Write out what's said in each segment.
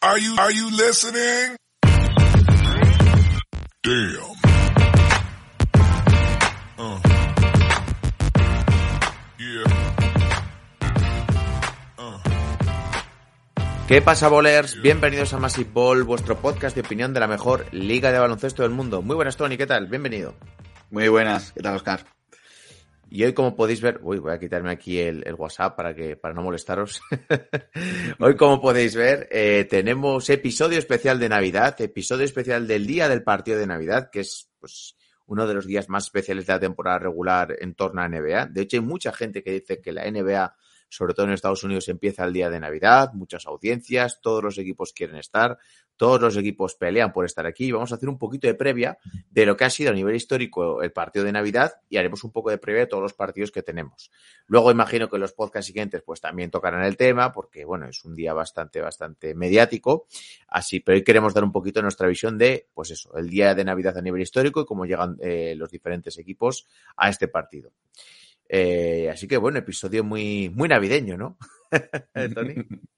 Are you, are you listening? Damn. Uh. Yeah. ¿Qué pasa, bolers? Bienvenidos a Massive Ball, vuestro podcast de opinión de la mejor liga de baloncesto del mundo. Muy buenas, Tony, ¿qué tal? Bienvenido. Muy buenas, ¿qué tal, Oscar? Y hoy, como podéis ver, voy a quitarme aquí el, el WhatsApp para que para no molestaros. hoy, como podéis ver, eh, tenemos episodio especial de Navidad, episodio especial del día del partido de Navidad, que es pues uno de los días más especiales de la temporada regular en torno a NBA. De hecho, hay mucha gente que dice que la NBA sobre todo en Estados Unidos empieza el día de Navidad, muchas audiencias, todos los equipos quieren estar, todos los equipos pelean por estar aquí. Vamos a hacer un poquito de previa de lo que ha sido a nivel histórico el partido de Navidad y haremos un poco de previa de todos los partidos que tenemos. Luego imagino que los podcasts siguientes pues también tocarán el tema porque bueno, es un día bastante, bastante mediático. Así, pero hoy queremos dar un poquito nuestra visión de, pues eso, el día de Navidad a nivel histórico y cómo llegan eh, los diferentes equipos a este partido. Eh, así que bueno, episodio muy, muy navideño, ¿no? Tony.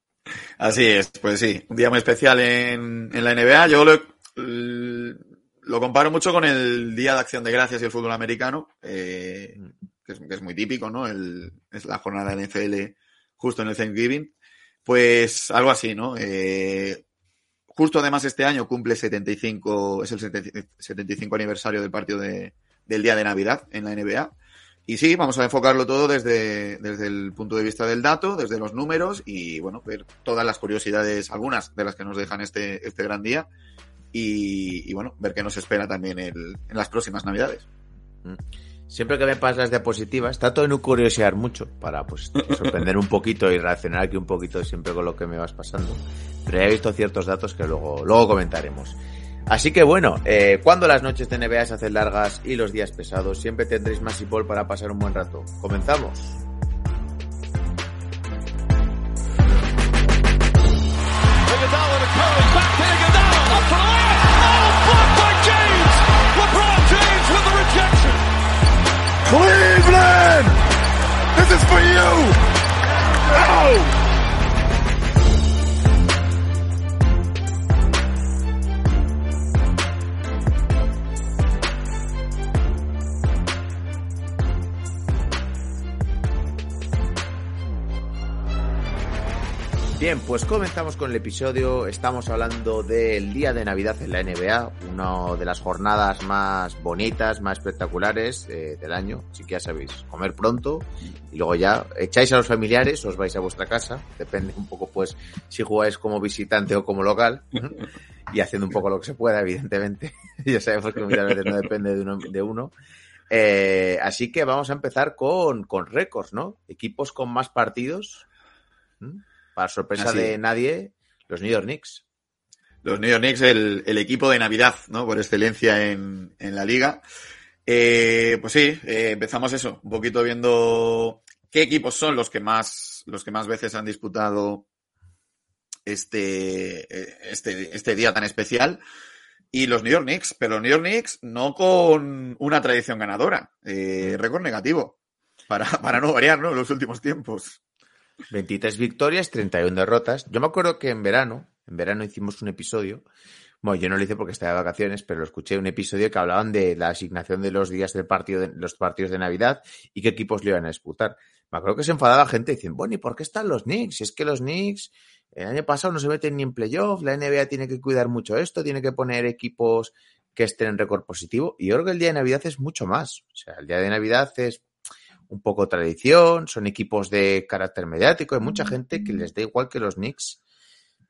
Así es, pues sí, un día muy especial en, en la NBA. Yo lo, lo, comparo mucho con el Día de Acción de Gracias y el fútbol americano, eh, que, es, que, es, muy típico, ¿no? El, es la jornada de NFL justo en el Thanksgiving. Pues algo así, ¿no? Eh, justo además este año cumple 75, es el 75 aniversario del partido de, del Día de Navidad en la NBA. Y sí, vamos a enfocarlo todo desde, desde el punto de vista del dato, desde los números y, bueno, ver todas las curiosidades, algunas de las que nos dejan este, este gran día y, y bueno, ver qué nos espera también el, en las próximas Navidades. Mm. Siempre que me pasas las diapositivas, trato de no curiosear mucho para pues sorprender un poquito y reaccionar aquí un poquito siempre con lo que me vas pasando. Pero he visto ciertos datos que luego, luego comentaremos. Así que bueno, eh, cuando las noches de NBA se hacen largas y los días pesados, siempre tendréis más Ball para pasar un buen rato. Comenzamos. Cleveland! This is for you! Oh! Bien, pues comenzamos con el episodio. Estamos hablando del día de Navidad en la NBA, una de las jornadas más bonitas, más espectaculares eh, del año. Así que ya sabéis, comer pronto y luego ya echáis a los familiares, os vais a vuestra casa. Depende un poco, pues, si jugáis como visitante o como local y haciendo un poco lo que se pueda, evidentemente. ya sabemos que muchas veces no depende de uno. De uno. Eh, así que vamos a empezar con, con récords, ¿no? Equipos con más partidos. ¿Mm? Para sorpresa Así. de nadie, los New York Knicks. Los New York Knicks, el, el equipo de Navidad, ¿no? Por excelencia en, en la liga. Eh, pues sí, eh, empezamos eso, un poquito viendo qué equipos son los que más, los que más veces han disputado este, este, este día tan especial. Y los New York Knicks, pero los New York Knicks no con una tradición ganadora, eh, récord negativo, para, para no variar, ¿no? En los últimos tiempos. 23 victorias, 31 derrotas. Yo me acuerdo que en verano, en verano hicimos un episodio. Bueno, yo no lo hice porque estaba de vacaciones, pero lo escuché un episodio que hablaban de la asignación de los días del partido, de los partidos de Navidad y qué equipos le iban a disputar. Me acuerdo que se enfadaba gente diciendo, bueno, ¿y por qué están los Knicks? Si es que los Knicks el año pasado no se meten ni en playoff, la NBA tiene que cuidar mucho esto, tiene que poner equipos que estén en récord positivo. Y yo creo que el día de Navidad es mucho más. O sea, el día de Navidad es un poco tradición, son equipos de carácter mediático, hay mucha gente que les da igual que los Knicks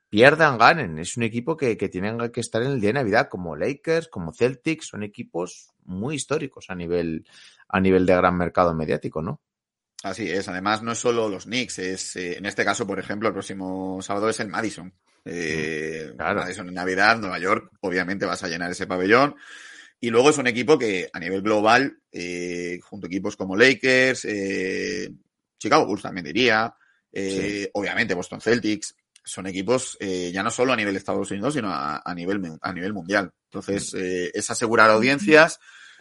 pierdan, ganen. Es un equipo que, que tienen que estar en el día de Navidad, como Lakers, como Celtics, son equipos muy históricos a nivel, a nivel de gran mercado mediático, ¿no? Así es, además no es solo los Knicks, es eh, en este caso, por ejemplo, el próximo sábado es el Madison, Eh, claro. Madison en Navidad, Nueva York, obviamente vas a llenar ese pabellón. Y luego es un equipo que a nivel global, eh, junto a equipos como Lakers, eh, Chicago Bulls también diría, eh, obviamente Boston Celtics, son equipos ya no solo a nivel de Estados Unidos, sino a, nivel, a nivel mundial. Entonces, eh, es asegurar audiencias,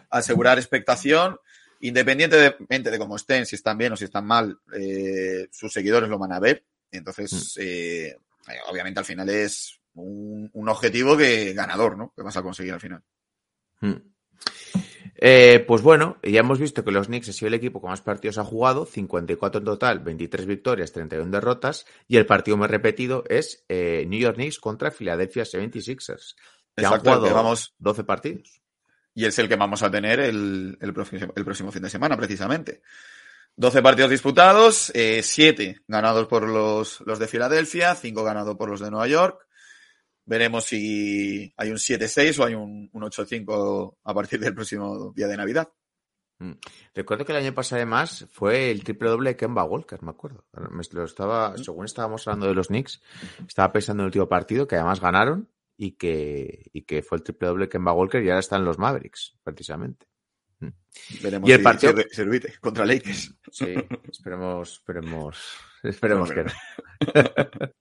asegurar expectación, independientemente de cómo estén, si están bien o si están mal, sus seguidores lo van a ver. Entonces, obviamente al final es un, un, objetivo que ganador, ¿no? Que vas a conseguir al final. Eh, pues bueno, ya hemos visto que los Knicks ha sido el equipo con más partidos ha jugado, 54 en total, 23 victorias, 31 derrotas, y el partido más repetido es eh, New York Knicks contra Philadelphia 76ers. Que han jugado vamos, 12 partidos. Y es el que vamos a tener el, próximo, el próximo fin de semana, precisamente. 12 partidos disputados, 7 eh, ganados por los, los de Filadelfia, 5 ganados por los de Nueva York. Veremos si hay un 7-6 o hay un, un 8-5 a partir del próximo día de Navidad. Mm. Recuerdo que el año pasado además fue el triple doble de Kemba Walker, me acuerdo. Me lo estaba, según estábamos hablando de los Knicks, estaba pensando en el último partido que además ganaron y que, y que fue el triple doble de Kemba Walker y ahora están los Mavericks, precisamente. Mm. Veremos y el partido contra Lakers. Sí, esperemos, esperemos Esperemos que no.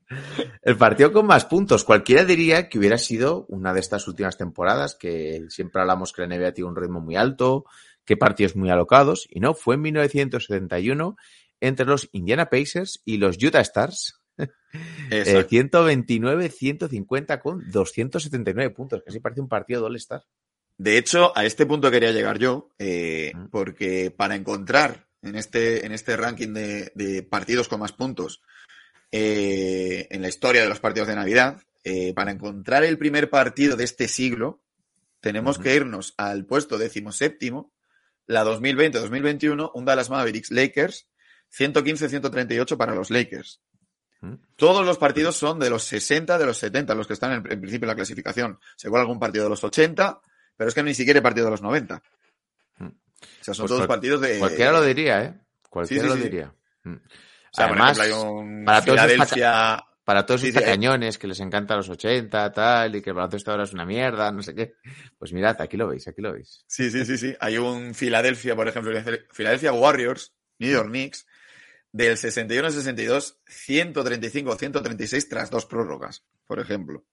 el partido con más puntos. Cualquiera diría que hubiera sido una de estas últimas temporadas, que siempre hablamos que la NBA tiene un ritmo muy alto, que partidos muy alocados, y no, fue en 1971 entre los Indiana Pacers y los Utah Stars. 129-150 eh, con 279 puntos, casi parece un partido doble Star. De hecho, a este punto quería llegar yo, eh, porque para encontrar en este, en este ranking de, partidos con más puntos eh, en la historia de los partidos de Navidad. Eh, para encontrar el primer partido de este siglo, tenemos que irnos al puesto decimoséptimo, la 2020-2021, un Dallas Mavericks Lakers, 115-138 para los Lakers. Todos los partidos son de los 60, de los 70, los que están en, principio en la clasificación. Según algún partido de los 80, pero es que ni siquiera partido de los 90. O sea, son pues todos partidos de. Cualquiera lo diría, ¿eh? Cualquiera lo diría. Mm. Además, para todos para todos estos cañones que les encanta los 80, tal, y que el baloncesto ahora es una mierda, no sé qué. Pues mirad, aquí lo veis, aquí lo veis. Sí, sí, sí, sí. Hay un Filadelfia, por ejemplo, Filadelfia Warriors, New York Knicks, del 61 62, 135 136 tras dos prórrogas, por ejemplo.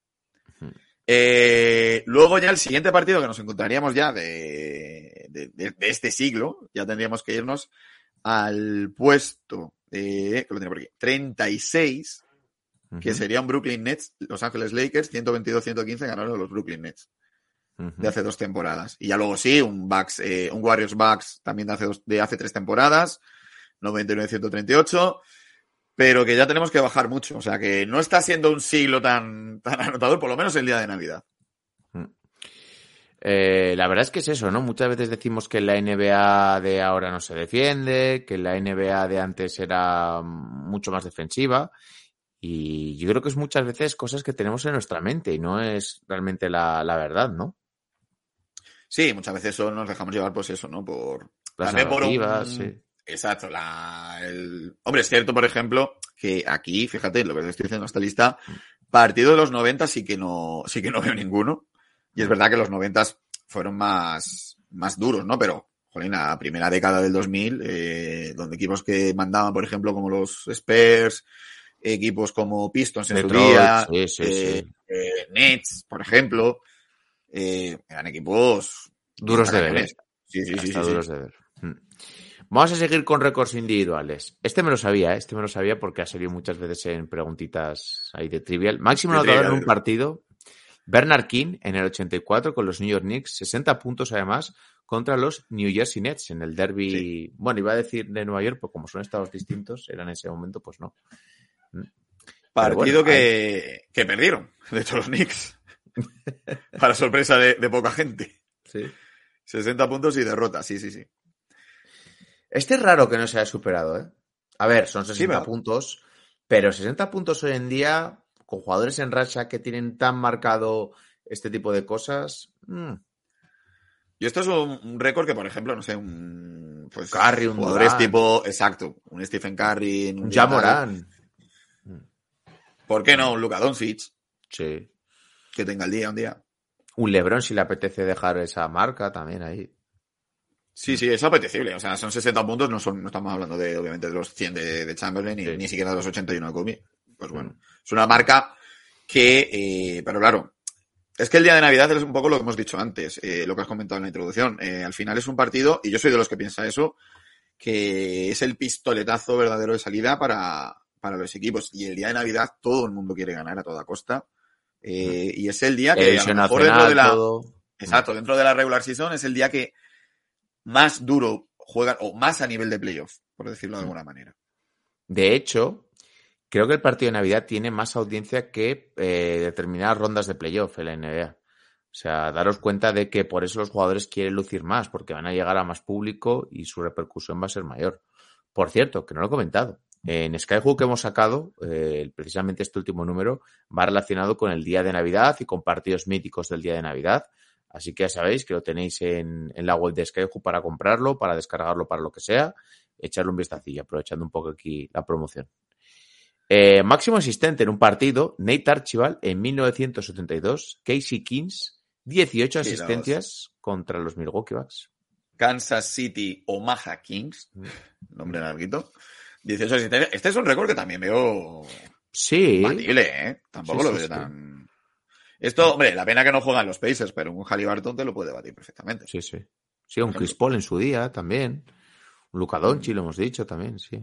Eh, luego ya el siguiente partido que nos encontraríamos ya de, de, este siglo, ya tendríamos que irnos al puesto, que lo tengo por aquí, 36, que sería un Brooklyn Nets, Los Ángeles Lakers, 122-115 ganaron los Brooklyn Nets de hace dos temporadas. Y ya luego sí, un Bucks, eh, un Warriors Bucks también de hace, de hace tres temporadas, 99-138 pero que ya tenemos que bajar mucho. O sea, que no está siendo un siglo tan, tan anotador, por lo menos el día de Navidad. Mm. Eh, la verdad es que es eso, ¿no? Muchas veces decimos que la NBA de ahora no se defiende, que la NBA de antes era mucho más defensiva. Y yo creo que es muchas veces cosas que tenemos en nuestra mente y no es realmente la, verdad, ¿no? Sí, muchas veces eso nos dejamos llevar, pues eso, ¿no? Por. Las narrativas, sí. Exacto. La, el... Hombre, es cierto, por ejemplo, que aquí, fíjate, lo que te estoy diciendo en esta lista, partido de los 90 sí que no, sí que no veo ninguno. Y es verdad que los 90 fueron más, más duros, ¿no? Pero, joder, la primera década del 2000, eh, donde equipos que mandaban, por ejemplo, como los Spurs, equipos como Pistons en su día, eh, eh, Nets, por ejemplo, eh, eran equipos duros de ver. Sí, sí, sí, sí, duros de ver. Mm. Vamos a seguir con récords individuales. Este me lo sabía, ¿eh? este me lo sabía porque ha salido muchas veces en preguntitas ahí de trivial. Máximo anotador en un partido, Bernard King en el 84 con los New York Knicks, 60 puntos además contra los New Jersey Nets en el derby. Bueno, iba a decir de Nueva York, pero como son estados distintos, era en ese momento, pues no. Mm. Partido que, que, perdieron, de hecho, los Knicks. Para sorpresa de, de poca gente. Sí. 60 puntos y derrota, sí, sí, sí. Este es raro que no se haya superado, ¿eh? A ver, son 60 puntos, pero 60 puntos hoy en día, con jugadores en racha que tienen tan marcado este tipo de cosas. Mm. Y esto es un, récord que, por ejemplo, no sé, un. Pues, Curry, un jugadores tipo. Exacto. Un Stephen Curry. Un Jamoran. ¿Por qué no? Un Luka Doncic. Sí. Que tenga el día un día. Un Lebron si le apetece dejar esa marca también ahí. Sí, sí, es apetecible. O sea, son 60 puntos, no, son, no estamos hablando de, obviamente, de los 100 de, de Chamberlain, ni, Sí. ni siquiera de los 81 de Kobe. Pues bueno, es una marca que, eh, pero claro, es que el día de Navidad es un poco lo que hemos dicho antes, eh, lo que has comentado en la introducción. Eh, al final es un partido, y yo soy de los que piensa eso, que es el pistoletazo verdadero de salida para, para los equipos. Y el día de Navidad todo el mundo quiere ganar a toda costa. Eh, y es el día que a lo mejor dentro de la, todo. Exacto, dentro de la regular season es el día que más duro juegan, o más a nivel de playoff, por decirlo de alguna manera. De hecho, creo que el partido de Navidad tiene más audiencia que eh, determinadas rondas de playoff en la NBA. O sea, daros cuenta de que por eso los jugadores quieren lucir más, porque van a llegar a más público y su repercusión va a ser mayor. Por cierto, que no lo he comentado, en Skyhook que hemos sacado, eh, precisamente este último número, va relacionado con el día de Navidad y con partidos míticos del día de Navidad. Así que ya sabéis que lo tenéis en, la web de Skyhook para comprarlo, para descargarlo, para lo que sea. Echarle un vistacillo, aprovechando un poco aquí la promoción. Eh, máximo asistente en un partido, Nate Archibald en 1972, Casey Kings, 18 Sí, asistencias contra los Milwaukee Bucks. Kansas City Omaha Kings, Mm. nombre larguito, 18 asistencias. Este es un récord que también veo Sí, batible, ¿eh? Tampoco Sí, lo veo sí. tan... Esto, hombre, la pena que no juegan los Pacers, pero un Halliburton te lo puede batir perfectamente. sí, sí. Sí, un. Chris Paul en su día también. Un Luca Doncic, lo hemos dicho también, sí.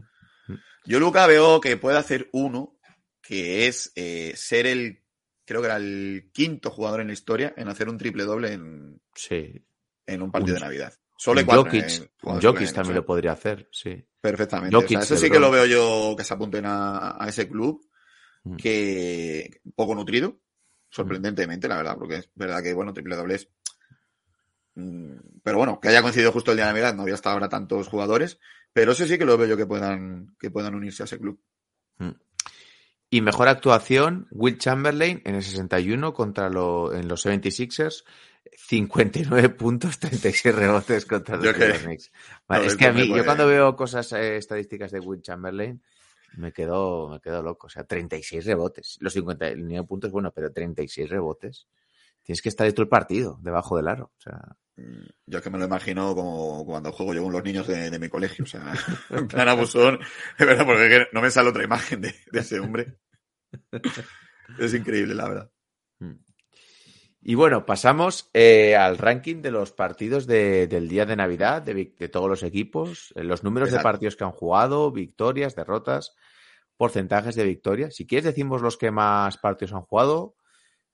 Yo, Luca, veo que puede hacer uno, que es eh, ser el, creo que era el quinto jugador en la historia en hacer un triple doble en, Sí. en un partido Un- de Navidad. Solo hay cuatro. Jokic, han también lo podría hacer, sí. Perfectamente. Jokic, O sea, eso sí que lo veo yo que se apunten a, a ese club, Mm. que poco nutrido, sorprendentemente, la verdad, porque es verdad que, bueno, triple dobles. mm, Pero bueno, que haya coincidido justo el día de Navidad, no había hasta ahora tantos jugadores, pero eso sí que lo veo yo que puedan, que puedan unirse a ese club. Y mejor actuación, Will Chamberlain en el 61 contra lo, en los 76ers, 59 puntos, 36 rebotes contra los Knicks. No, es que a mí, yo puede- cuando veo cosas eh, estadísticas de Will Chamberlain, me quedo, me quedo loco. O sea, 36 rebotes. Los 59 puntos, bueno, pero 36 rebotes. Tienes que estar ahí todo el partido, debajo del aro. O sea, Mm, Yo es que me lo imagino como cuando juego yo con los niños de, de mi colegio, o sea, en plan abusón, de verdad, porque no me sale otra imagen de, de ese hombre. Es increíble, la verdad. Mm. Y bueno, pasamos eh, al ranking de los partidos de- del día de Navidad, de, de todos los equipos, eh, los números de partidos que han jugado, victorias, derrotas, porcentajes de victoria. Si quieres decimos los que más partidos han jugado,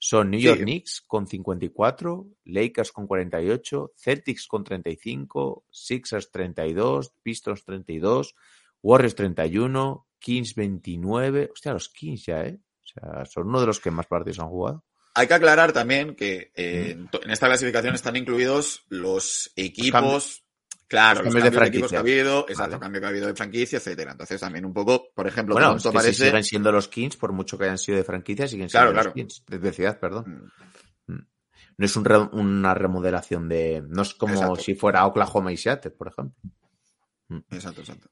son New Sí. York Knicks con 54, Lakers con 48, Celtics con 35, Sixers 32, Pistons 32, Warriors 31, Kings 29. Hostia, los Kings ya, ¿eh? O sea, son uno de los que más partidos han jugado. Hay que aclarar también que eh, en to- en esta clasificación están incluidos los equipos, cambios- claro, los cambios de cambios de equipos que ha habido, exacto, Vale. cambio que ha habido de franquicia, etcétera. Entonces también un poco, por ejemplo, Bueno, es que si siguen siendo los Kings, por mucho que hayan sido de franquicia, siguen Claro, siendo los claro. Kings, de, ciudad, perdón. Mm, No es un re- una remodelación de... No es como Exacto. si fuera Oklahoma y Seattle, por ejemplo. Exacto, exacto.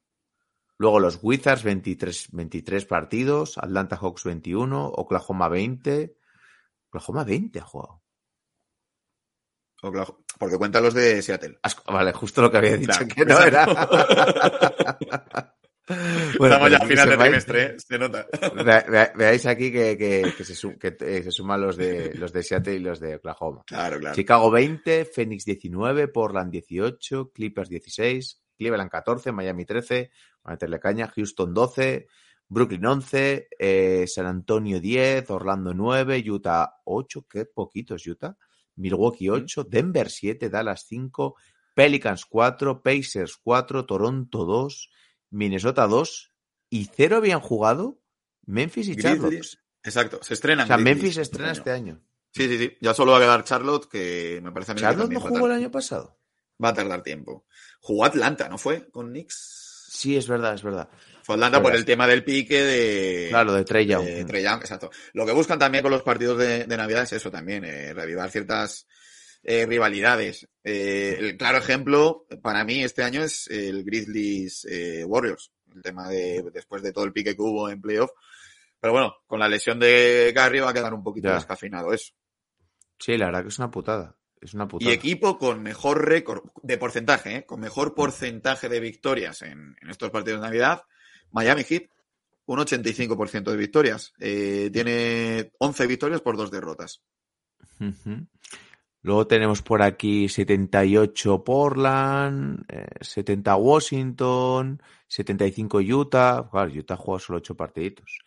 Luego los Wizards, 23, 23 partidos, Atlanta Hawks 21, Oklahoma 20. Oklahoma 20 ha jugado. Oklahoma- Porque cuentan los de Seattle. Has- Vale, justo lo que había dicho Claro, que no era. Bueno, Estamos ya pero a final de trimestre, ¿eh? se nota. Ve- veáis aquí que, que- que se, su- que, eh, se suman los de, los de Seattle y los de Oklahoma. Claro, claro. Chicago 20, Phoenix 19, Portland 18, Clippers 16, Cleveland 14, Miami 13, a meterle caña, Houston 12, Brooklyn 11, eh, San Antonio 10, Orlando 9, Utah 8, qué poquitos Utah, Milwaukee 8, Denver 7, Dallas 5, Pelicans 4, Pacers 4, Toronto 2, Minnesota 2 y cero habían jugado Memphis y Charlotte. Exacto, se estrenan. O sea, Grizzlies Memphis estrena este año. Sí, sí, sí. Ya solo va a quedar Charlotte, que me parece a mí que Charlotte también no jugó el año pasado. Va a tardar tiempo. Jugó Atlanta, ¿no fue? Con Knicks. Sí, es verdad, es verdad. Fue Atlanta por el tema del pique de. Claro, de Trey Young. de Trae Young, exacto. Lo que buscan también con los partidos de, de Navidad es eso también, eh, revivar ciertas eh, rivalidades. Eh, el claro ejemplo para mí este año es el Grizzlies eh, Warriors. El tema de después de todo el pique que hubo en playoff, Pero bueno, con la lesión de Garry va a quedar un poquito Ya. descafeinado eso. Sí, la verdad que es una putada. Es una putada. Y equipo con mejor récord de porcentaje, ¿eh? con mejor porcentaje de victorias en, en estos partidos de Navidad, Miami Heat, un 85% de victorias. Eh, tiene 11 victorias por dos derrotas. Ujú. Luego tenemos por aquí 78 Portland, eh, 70 Washington, 75 Utah. Claro, Utah ha jugado solo 8 partiditos.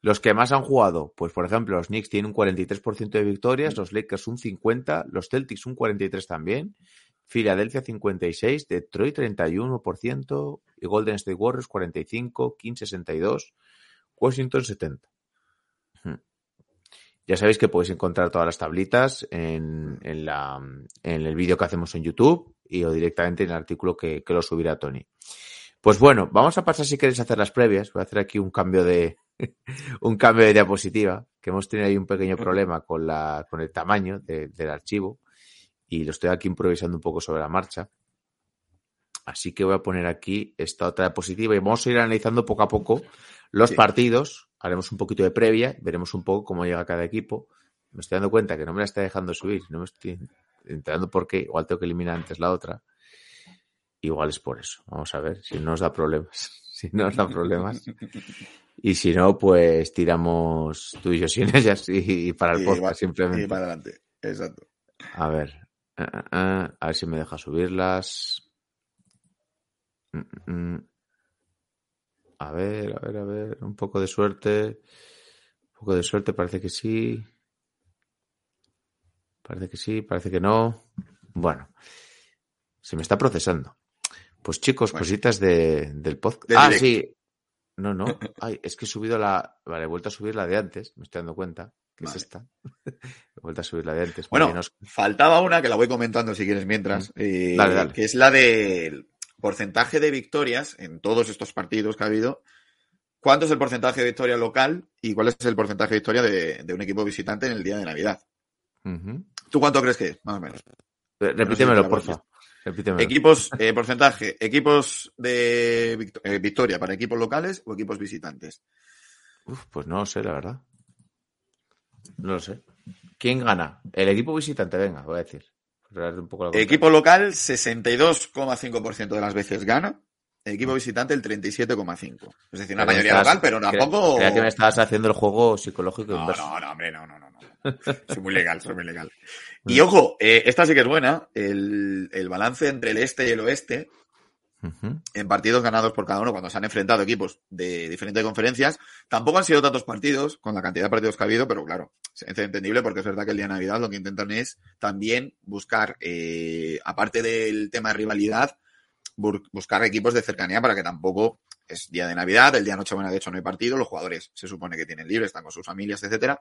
Los que más han jugado, pues por ejemplo, los Knicks tienen un 43% de victorias, los Lakers un 50%, los Celtics un 43% también, Filadelfia 56%, Detroit 31% y Golden State Warriors 45%, Kings 62%, Washington 70%. Ujú. Ya sabéis que podéis encontrar todas las tablitas en, en, la, en el vídeo que hacemos en YouTube y o directamente en el artículo que, que lo subirá Tony. Pues bueno, vamos a pasar si queréis hacer las previas. Voy a hacer aquí un cambio de un cambio de diapositiva, que hemos tenido ahí un pequeño problema con la con el tamaño de- del archivo y lo estoy aquí improvisando un poco sobre la marcha. Así que voy a poner aquí esta otra diapositiva y vamos a ir analizando poco a poco los Sí. partidos. Haremos un poquito de previa, veremos un poco cómo llega cada equipo. Me estoy dando cuenta que no me la está dejando subir, no me estoy enterando por qué. Igual tengo que eliminar antes la otra. Igual es por eso. Vamos a ver si no nos da problemas. Si no nos da problemas. Y si no, pues tiramos tú y yo sin ellas y, y para el Y podcast va- simplemente. Y para adelante. Exacto. A ver. Ah, ah, ah, a ver si me deja subirlas. Mm, mm, mm. A ver, a ver, a ver. Un poco de suerte. Un poco de suerte, parece que sí. Parece que sí, parece que no. Bueno. Se me está procesando. Pues chicos, Bueno. cositas de, del podcast. Ah, sí. No, no. Ay, es que he subido la. Vale, he vuelto a subir la de antes. Me estoy dando cuenta. Vale. es esta. he vuelto a subir la de antes. Bueno, faltaba una que la voy comentando si quieres mientras, eh. Dale, dale. que es la del porcentaje de victorias en todos estos partidos que ha habido. ¿Cuánto es el porcentaje de victoria local y cuál es el porcentaje de victoria de, de un equipo visitante en el día de Navidad? ¿Tú cuánto crees que es? Más o menos. Re- Repítemelo, porfa. Repítemelo. Equipos, eh, porcentaje, equipos de eh, victoria para equipos locales o equipos visitantes. Uf, pues no lo sé, la verdad. No lo sé. ¿Quién gana? El equipo visitante, venga, voy a decir. Darle un poco la. Equipo local, 62,5% de las veces gana. Equipo visitante, el 37,5%. Es decir, una mayoría local, pero tampoco. Creía que me estabas haciendo el juego psicológico No, inverso. no, no, hombre, no, no, no. no. Soy muy legal, soy muy legal. Y ojo, eh, esta sí que es buena. El, el balance entre el este y el oeste En partidos ganados por cada uno cuando se han enfrentado equipos de diferentes conferencias. Tampoco han sido tantos partidos con la cantidad de partidos que ha habido, pero claro, es entendible porque es verdad que el día de Navidad lo que intentan es también buscar, eh, aparte del tema de rivalidad, buscar equipos de cercanía para que tampoco es día de Navidad, el día de Nochebuena de hecho no hay partido, los jugadores se supone que tienen libre, están con sus familias, etcétera,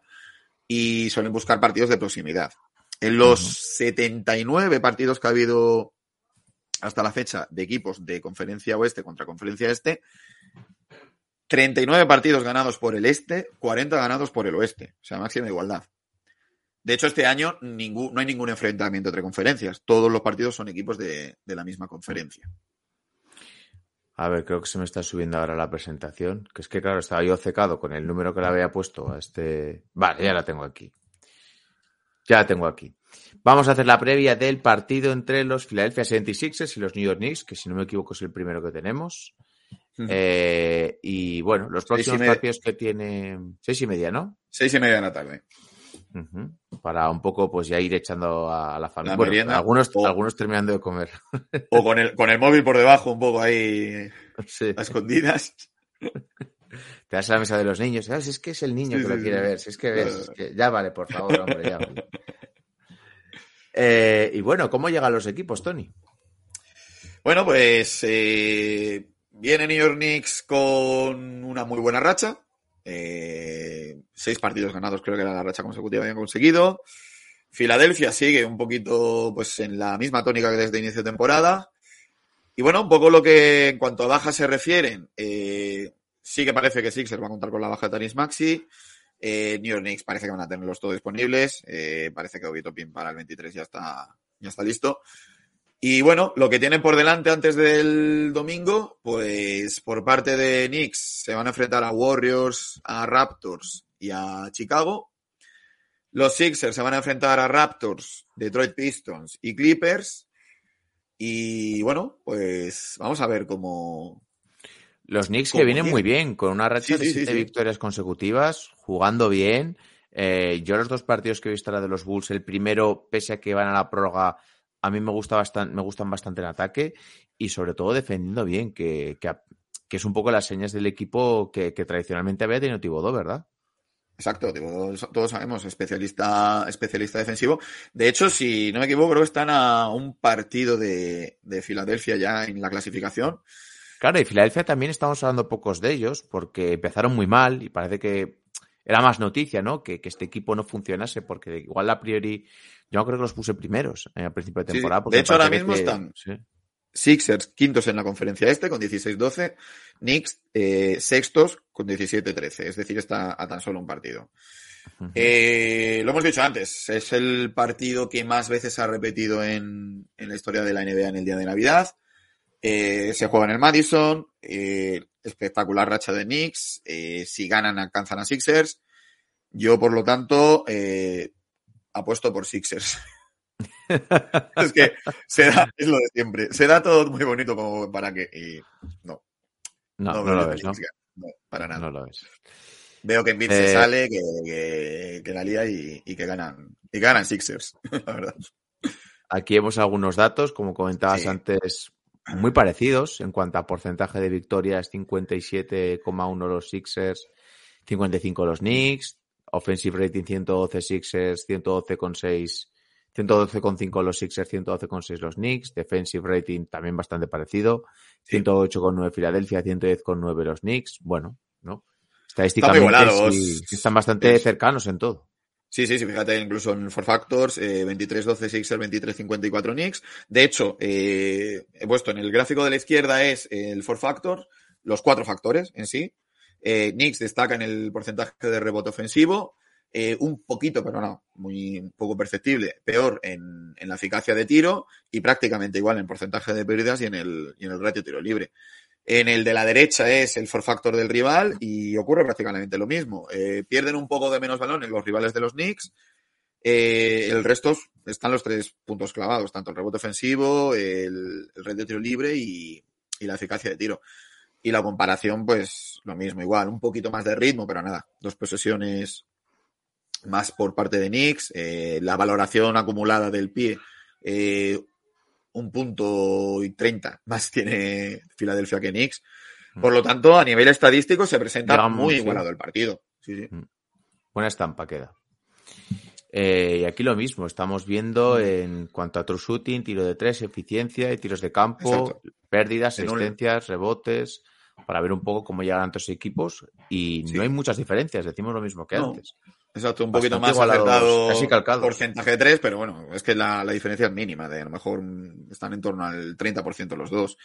y suelen buscar partidos de proximidad. En los Ujú. 79 partidos que ha habido hasta la fecha de equipos de conferencia oeste contra conferencia este, 39 partidos ganados por el este, 40 ganados por el oeste, o sea, máxima igualdad. De hecho, este año no hay ningún enfrentamiento entre conferencias. Todos los partidos son equipos de, la misma conferencia. A ver, creo que se me está subiendo ahora la presentación. Que es que, claro, estaba yo secado con el número que le había puesto a este. Vale, ya la tengo aquí. Ya la tengo aquí. Vamos a hacer la previa del partido entre los Philadelphia 76ers y los New York Knicks, que si no me equivoco es el primero que tenemos. Eh, y bueno, los próximos partidos que tiene. Seis y media, ¿no? Seis y media de la tarde. Para un poco, pues ya ir echando a la familia. La Bueno, merienda, algunos, o- algunos terminando de comer. O con el, con el móvil por debajo, un poco ahí Sí. a escondidas. Te das a la mesa de los niños. "Ah, si es que es el niño Sí, que lo quiere ver. Si es que ves. es que- Ya vale, por favor, hombre, ya vale. Eh, y bueno, ¿cómo llegan los equipos, Tony? Bueno, pues eh, viene New York Knicks con una muy buena racha. Eh, seis partidos ganados creo que era la racha consecutiva que habían conseguido. Filadelfia sigue un poquito pues en la misma tónica que desde inicio de temporada. Y bueno, un poco lo que en cuanto a bajas se refieren, eh, sí que parece que Sixers va a contar con la baja de Tanis Maxi. Eh, New York Knicks parece que van a tenerlos todos disponibles. Eh, parece que Obi Toppin para el 23 ya está, ya está listo. Y bueno, lo que tienen por delante antes del domingo, pues por parte de Knicks se van a enfrentar a Warriors, a Raptors y a Chicago. Los Sixers se van a enfrentar a Raptors, Detroit Pistons y Clippers. Y bueno, pues vamos a ver cómo. Los Knicks que vienen muy bien, con una racha de siete victorias consecutivas, jugando bien. Eh, yo los dos partidos que he visto era de los Bulls, el primero, pese a que van a la prórroga, a mí me, gusta bastante, me gustan bastante en ataque y sobre todo defendiendo bien, que, que, es un poco las señas del equipo que, tradicionalmente había tenido Tibodó, ¿verdad? Exacto, todos sabemos, especialista, especialista defensivo. De hecho, si no me equivoco, creo que están a un partido de, de Filadelfia ya en la clasificación. Claro, y Filadelfia también estamos hablando pocos de ellos, porque empezaron muy mal y parece que era más noticia, ¿no? Que, este equipo no funcionase, porque igual a priori, yo creo que los puse primeros en el principio de temporada. de hecho, ahora mismo están Sixers quintos en la conferencia este con 16-12, Knicks eh, sextos con 17-13, es decir, está a tan solo un partido. Eh, lo hemos dicho antes, es el partido que más veces ha repetido en, la historia de la NBA en el día de Navidad. Eh, se juega en el Madison, espectacular racha de Knicks. Eh, si ganan, alcanzan a Sixers. Yo, por lo tanto, eh, apuesto por Sixers. es que se da, es lo de siempre. Se da todo muy bonito como para que. no. No, no, lo ves, ¿no? Para nada. No lo ves. Veo que en se eh, sale, que, que, la lía y, que ganan. Y ganan Sixers, la verdad. Aquí vemos algunos datos, como comentabas antes, muy parecidos en cuanto a porcentaje de victorias, 57,1 los Sixers, 55 los Knicks, offensive rating 112 Sixers, 112,6 112,5 los Sixers, 112,6 los Knicks, defensive rating también bastante parecido, 108,9 Filadelfia, 110,9 los Knicks, bueno, ¿no? Estadísticamente están bastante cercanos en todo. Sí, sí, sí, fíjate, incluso en Four Factors, eh, 23-12 Sixers, 23-54 Knicks. De hecho, eh, he puesto en el gráfico de la izquierda es el Four Factors, los cuatro factores en sí. Eh, destaca en el porcentaje de rebote ofensivo, eh, un poquito, pero no, muy poco perceptible, peor en, en, la eficacia de tiro y prácticamente igual en porcentaje de pérdidas y en el, y en el ratio tiro libre. En el de la derecha es el for factor del rival y ocurre prácticamente lo mismo. Eh, pierden un poco de menos balón en los rivales de los Knicks. Eh, el resto están los tres puntos clavados, tanto el rebote ofensivo, el, red de tiro libre y, la eficacia de tiro. Y la comparación, pues lo mismo, igual, un poquito más de ritmo, pero nada, dos posesiones más por parte de Knicks, eh, la valoración acumulada del pie, un punto y treinta más tiene Filadelfia que Knicks. Mm. Por lo tanto, a nivel estadístico se presenta muy igualado el partido. Mm. Buena estampa queda. Eh, y aquí lo mismo, estamos viendo mm. en cuanto a true shooting, tiro de tres, eficiencia y tiros de campo, pérdidas, asistencias, rebotes, para ver un poco cómo llegan estos equipos. Y no hay muchas diferencias, decimos lo mismo que antes. Exacto, un poquito más acertado casi calcado. porcentaje de 3, pero bueno, es que la, la, diferencia es mínima, de a lo mejor están en torno al 30% los dos.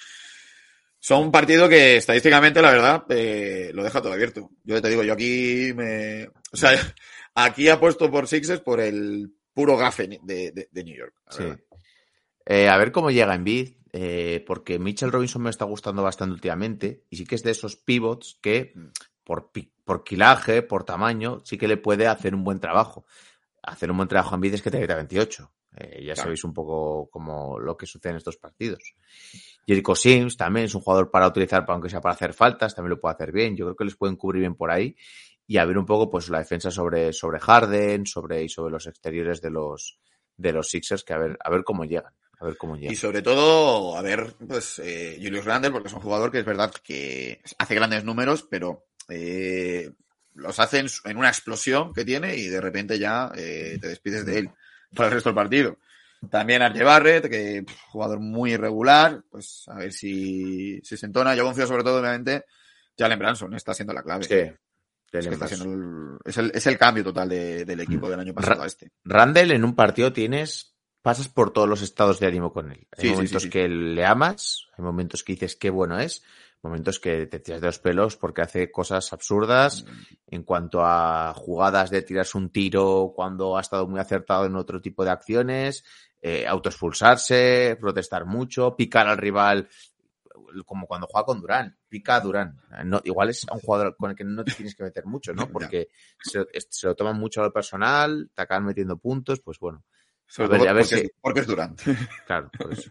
Son un partido que estadísticamente, la verdad, eh, lo deja todo abierto. Yo te digo, yo aquí me... O sea, aquí apuesto por Sixers por el puro gafe de, de, New York. Sí. Eh, a ver cómo llega en bid, eh, porque Mitchell Robinson me está gustando bastante últimamente y sí que es de esos pivots que mm por, por quilaje, por tamaño, sí que le puede hacer un buen trabajo. Hacer un buen trabajo en es que te a 28. Eh, ya sabéis un poco como lo que sucede en estos partidos. Jericho Sims también es un jugador para utilizar, aunque sea para hacer faltas, también lo puede hacer bien. Yo creo que les pueden cubrir bien por ahí y a ver un poco pues la defensa sobre, sobre Harden, sobre y sobre los exteriores de los de los Sixers, que a ver, a ver cómo llegan. A ver cómo llegan. Y sobre todo, a ver, pues, eh, Julius Randle, porque es un jugador que es verdad que hace grandes números, pero eh, los hacen en una explosión que tiene y de repente ya eh, te despides de él para el resto del partido. También Archie Barrett, que jugador muy irregular, pues a ver si, si se entona. Yo confío sobre todo, obviamente, Jalen Branson está siendo la clave. es, el, es, el, cambio total del equipo del año pasado a este. Randall en un partido tienes, pasas por todos los estados de ánimo con él. Hay momentos que le amas, hay momentos que dices qué bueno es, momentos que te tiras de los pelos porque hace cosas absurdas Mm. en cuanto a jugadas de tirarse un tiro cuando ha estado muy acertado en otro tipo de acciones, eh, autoexpulsarse, protestar mucho, picar al rival como cuando juega con Durán, pica a Durán. No, igual es un jugador con el que no te tienes que meter mucho, ¿no? Porque se, se, lo toman mucho a lo personal, te acaban metiendo puntos, pues bueno. Sobre todo porque, si... porque, es Durán. Claro, por eso.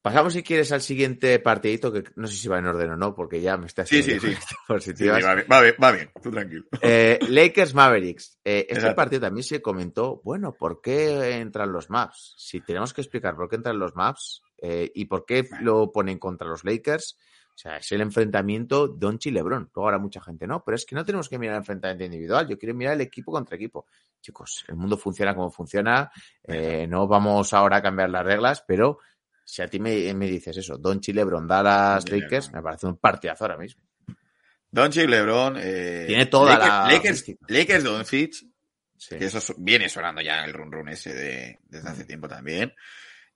Pasamos, si quieres, al siguiente partidito, que no sé si va en orden o no, porque ya me está haciendo sí, sí, sí. positivas. Sí, va, bien, va, bien, va bien, tú tranquilo. Eh, Lakers Mavericks. Eh, este Exacto. partido también se comentó, bueno, ¿por qué entran los maps? Si tenemos que explicar por qué entran los maps eh, y por qué lo ponen contra los Lakers, o sea, es el enfrentamiento Donchi Lebron. Luego ahora mucha gente, no, pero es que no tenemos que mirar el enfrentamiento individual, yo quiero mirar el equipo contra equipo. Chicos, el mundo funciona como funciona, eh, no vamos ahora a cambiar las reglas, pero si a ti me, me dices eso, Donchi Lebron, Dallas Lakers, me parece un partidazo ahora mismo. Donchi Lebron, eh, tiene toda Lakers, la Lakers, Lakers Doncic, sí. que eso viene sonando ya el run run ese de, desde hace tiempo también.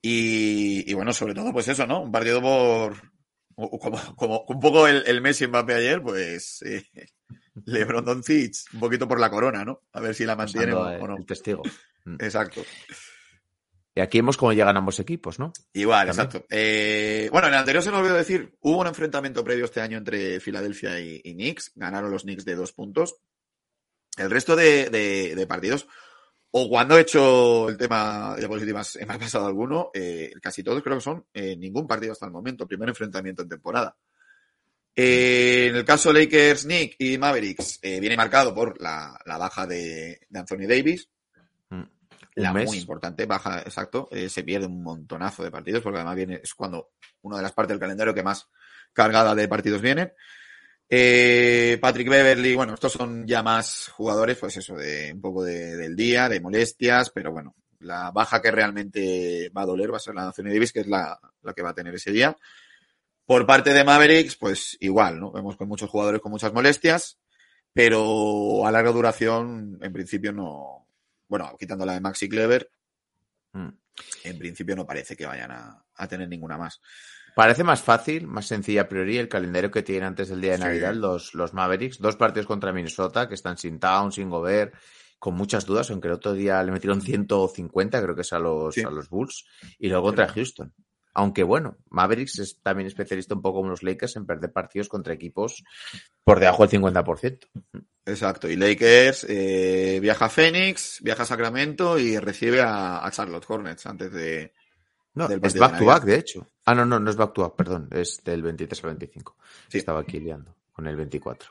Y, y, bueno, sobre todo, pues eso, ¿no? Un partido por. Como, como un poco el, el Messi Mbappé ayer, pues. Eh, Lebron Doncic, un poquito por la corona, ¿no? A ver si la mantiene o, o, no. El testigo. Exacto. Y aquí vemos cómo llegan ambos equipos, ¿no? Igual, También. exacto. Eh, bueno, en el anterior se nos olvidó decir, hubo un enfrentamiento previo este año entre Filadelfia y, y, Knicks. Ganaron los Knicks de dos puntos. El resto de, de, de partidos, o cuando he hecho el tema de diapositivas, me ha pasado alguno, eh, casi todos creo que son eh, ningún partido hasta el momento, primer enfrentamiento en temporada. Eh, en el caso Lakers, Nick y Mavericks, eh, viene marcado por la, la baja de, de, Anthony Davis. La muy importante, baja, exacto. Eh, se pierde un montonazo de partidos, porque además viene, es cuando una de las partes del calendario que más cargada de partidos vienen. Eh, Patrick Beverly, bueno, estos son ya más jugadores, pues eso, de un poco de, del día, de molestias, pero bueno, la baja que realmente va a doler va a ser la de Anthony Davis, que es la, la que va a tener ese día. Por parte de Mavericks, pues igual, ¿no? Vemos con muchos jugadores con muchas molestias, pero a larga duración, en principio no. Bueno, quitando la de Maxi Clever, mm. en principio no parece que vayan a, a, tener ninguna más. Parece más fácil, más sencilla a priori el calendario que tienen antes del día de Navidad los, los Mavericks. Dos partidos contra Minnesota, que están sin Town, sin Gobert, con muchas dudas, aunque el otro día le metieron 150, creo que es a los, sí. a los Bulls, y luego contra Houston. Aunque bueno, Mavericks es también especialista un poco como los Lakers en perder partidos contra equipos por debajo del 50%. Exacto, y Lakers eh, viaja a Phoenix, viaja a Sacramento y recibe a, a Charlotte Hornets antes de... No, del es back de to back, de hecho. Ah, no, no, no es back to back, perdón, es del 23 al 25. Sí. Estaba aquí liando con el 24.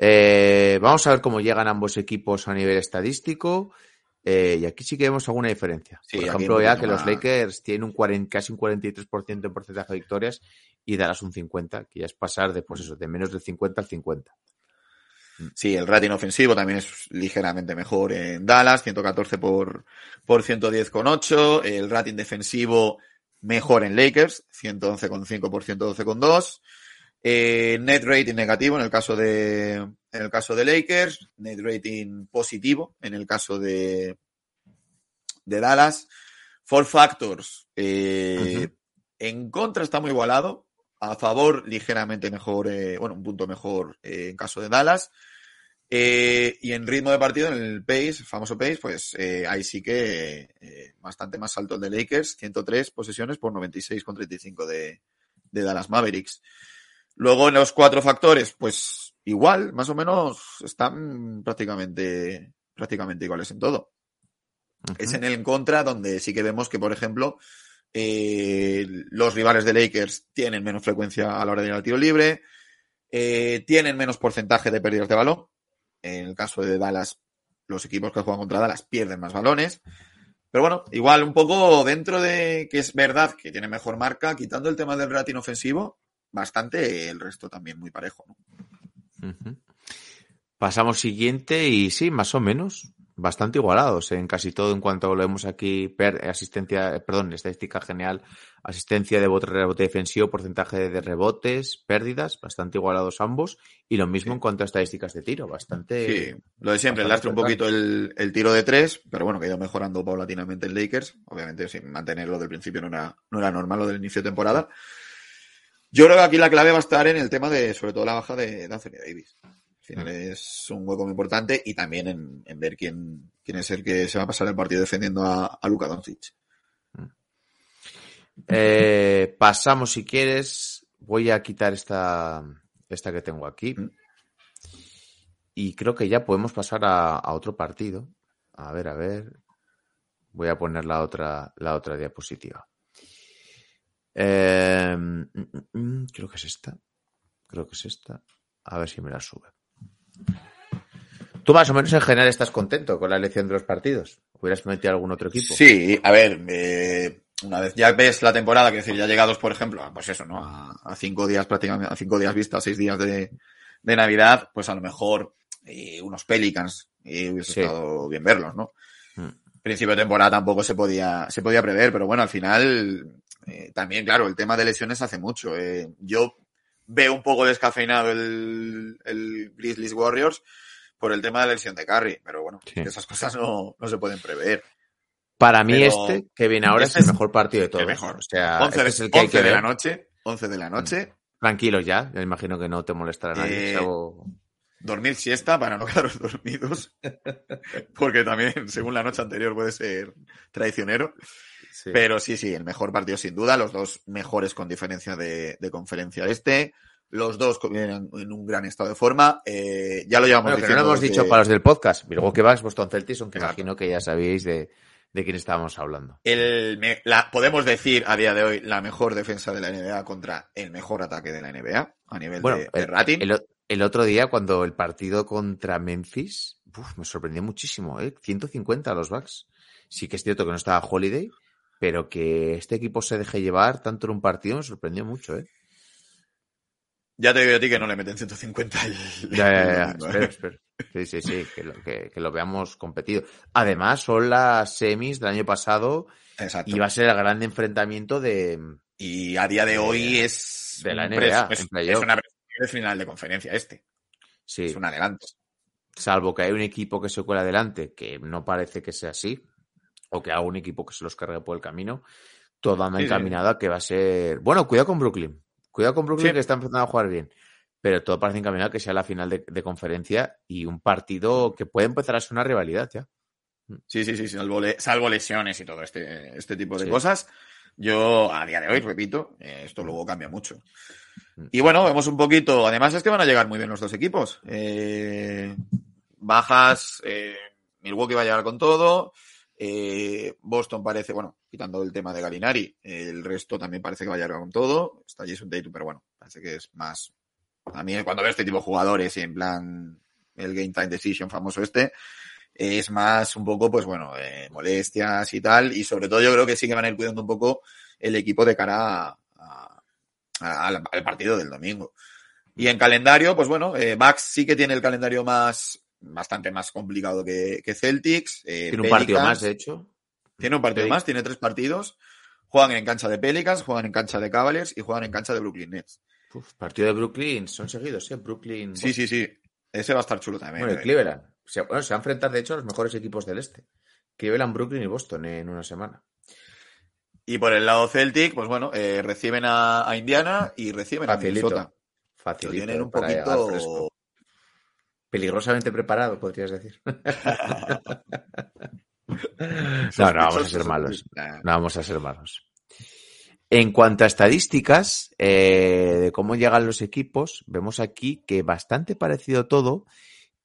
Eh, vamos a ver cómo llegan ambos equipos a nivel estadístico. Eh, y aquí sí que vemos alguna diferencia. Sí, Por ejemplo, ya que más... los Lakers tienen un 40, casi un 43% en porcentaje de victorias y Dallas un 50, que ya es pasar de, pues eso, de menos del 50 al 50. Sí, el rating ofensivo también es ligeramente mejor en Dallas, 114 por, por 110 con 8. El rating defensivo mejor en Lakers, 111,5 por 112 con 2. Eh, net rating negativo en el caso de en el caso de Lakers, net rating positivo en el caso de de Dallas. Four factors eh, uh -huh. en contra está muy igualado, a favor ligeramente mejor, eh, bueno, un punto mejor en caso de Dallas. y en ritmo de partido, en el pace, famoso pace, pues ahí sí que bastante más alto el de Lakers, 103 posesiones por 96,35 de, de Dallas Mavericks. Luego en los cuatro factores, pues igual, más o menos están prácticamente, prácticamente iguales en todo. Uh -huh. Es en el en contra donde sí que vemos que, por ejemplo, eh, los rivales de Lakers tienen menos frecuencia a la hora de ir al tiro libre, eh, tienen menos porcentaje de pérdidas de balón. En el caso de Dallas, los equipos que juegan contra Dallas pierden más balones. Pero bueno, igual un poco dentro de que es verdad que tiene mejor marca, quitando el tema del rating ofensivo, bastante, el resto también muy parejo. ¿no? Uh -huh. Pasamos siguiente y sí, más o menos, bastante igualados en casi todo en cuanto lo vemos aquí, per, asistencia, perdón, estadística genial, asistencia de bote, rebote defensivo, porcentaje de rebotes, pérdidas, bastante igualados ambos, y lo mismo sí. en cuanto a estadísticas de tiro, bastante... Sí, lo de siempre, lastre un poquito el, el, tiro de tres, pero bueno, que ha ido mejorando paulatinamente el Lakers, obviamente sin mantenerlo del principio no era, no era normal lo del inicio de temporada. Yo creo que aquí la clave va a estar en el tema de, sobre todo, la baja de, Anthony Davis. Al final es un hueco muy importante y también en, ver quién, quién es el que se va a pasar el partido defendiendo a, a Luka Doncic. Eh, pasamos, si quieres. Voy a quitar esta, esta que tengo aquí. Mm. Y creo que ya podemos pasar a, otro partido. A ver, a ver. Voy a poner la otra, la otra diapositiva. Em, mm, mm, creo que es esta. Creo que es esta. A ver si me la sube. Tú más o menos en general estás contento con la elección de los partidos. ¿Hubieras metido algún otro equipo? Sí, a ver, eh, una vez ya ves la temporada, que decir, ya llegados, por ejemplo, pues eso, ¿no? A, cinco días prácticamente, a cinco días vista, seis días de, de Navidad, pues a lo mejor eh, unos Pelicans y hubiese estado bien verlos, ¿no? Mm. Principio de temporada tampoco se podía, se podía prever, pero bueno, al final, eh, también, claro, el tema de lesiones hace mucho. Eh, yo veo un poco descafeinado el, el Grizzlies Warriors por el tema de la lesión de Curry, pero bueno, esas cosas no, no se pueden prever. Para mí este, que viene ahora, es el mejor partido de todos. Mejor. O sea, 11, este es el que, hay que de la noche. 11 de la noche. Tranquilos ya, me imagino que no te molestará nadie. Eh, dormir siesta para no quedaros dormidos. Porque también, según la noche anterior, puede ser traicionero. Pero sí, sí, el mejor partido sin duda. Los dos mejores con diferencia de, conferencia este. Los dos vienen en un gran estado de forma. Eh, ya lo llevamos diciendo. Que no hemos dicho para los del podcast. Luego que vas, Boston Celtics, aunque imagino que ya sabéis de, de quién estábamos hablando. El, la, podemos decir a día de hoy la mejor defensa de la NBA contra el mejor ataque de la NBA a nivel de, rating. El, otro día, cuando el partido contra Memphis, me sorprendió muchísimo, ¿eh? 150 a los Bucks. Sí que es cierto que no estaba Holiday, pero que este equipo se deje llevar tanto en un partido me sorprendió mucho, ¿eh? Ya te digo a ti que no le meten 150 Ya, ya, ya. espera, espera. Sí, sí, sí, que lo, que, lo, veamos competido. Además, son las semis del año pasado Exacto. y va a ser el gran enfrentamiento de. Y a día de hoy es. De la NBA. Es, es una final de conferencia este. Sí. Es un adelanto. Salvo que hay un equipo que se cuela adelante, que no parece que sea así, o que haga un equipo que se los cargue por el camino, todo anda encaminado a que va a ser. Bueno, cuidado con Brooklyn. Cuidado con Brooklyn que está empezando a jugar bien pero todo parece encaminado que sea la final de, conferencia y un partido que puede empezar a ser una rivalidad ya. Sí, sí, sí, salvo, lesiones y todo este, este tipo de cosas. Yo, a día de hoy, repito, eh, esto luego cambia mucho. Mm. Y bueno, vemos un poquito. Además, es que van a llegar muy bien los dos equipos. Eh, bajas, eh, Milwaukee va a llegar con todo. Boston parece, bueno, quitando el tema de Galinari, el resto también parece que va a llegar con todo. Está Jason Tatum, pero bueno, parece que es más, a mí cuando veo este tipo de jugadores y en plan el Game Time Decision famoso este, es más un poco, pues bueno, eh, molestias y tal. Y sobre todo yo creo que sí que van a ir cuidando un poco el equipo de cara al partido del domingo. Y en calendario, pues bueno, eh, Max sí que tiene el calendario más, bastante más complicado que, Celtics. Eh, tiene un partido más, de hecho. Tiene un partido más, tiene tres partidos. Juegan en cancha de Pelicans, juegan en cancha de Cavaliers y juegan en cancha de Brooklyn Nets partido de Brooklyn, son seguidos, ¿eh? Brooklyn. Sí, sí, sí. Ese va a estar chulo también. Bueno, Cleveland. Se, bueno, se va a enfrentar, de hecho, a los mejores equipos del este. Cleveland, Brooklyn y Boston en una semana. Y por el lado Celtic, pues bueno, eh, reciben a, Indiana y reciben a Minnesota. Facilito. tienen un poquito... Peligrosamente preparado, podrías decir. no, no vamos a ser malos. No vamos a ser malos. En cuanto a estadísticas eh, de cómo llegan los equipos, vemos aquí que bastante parecido todo,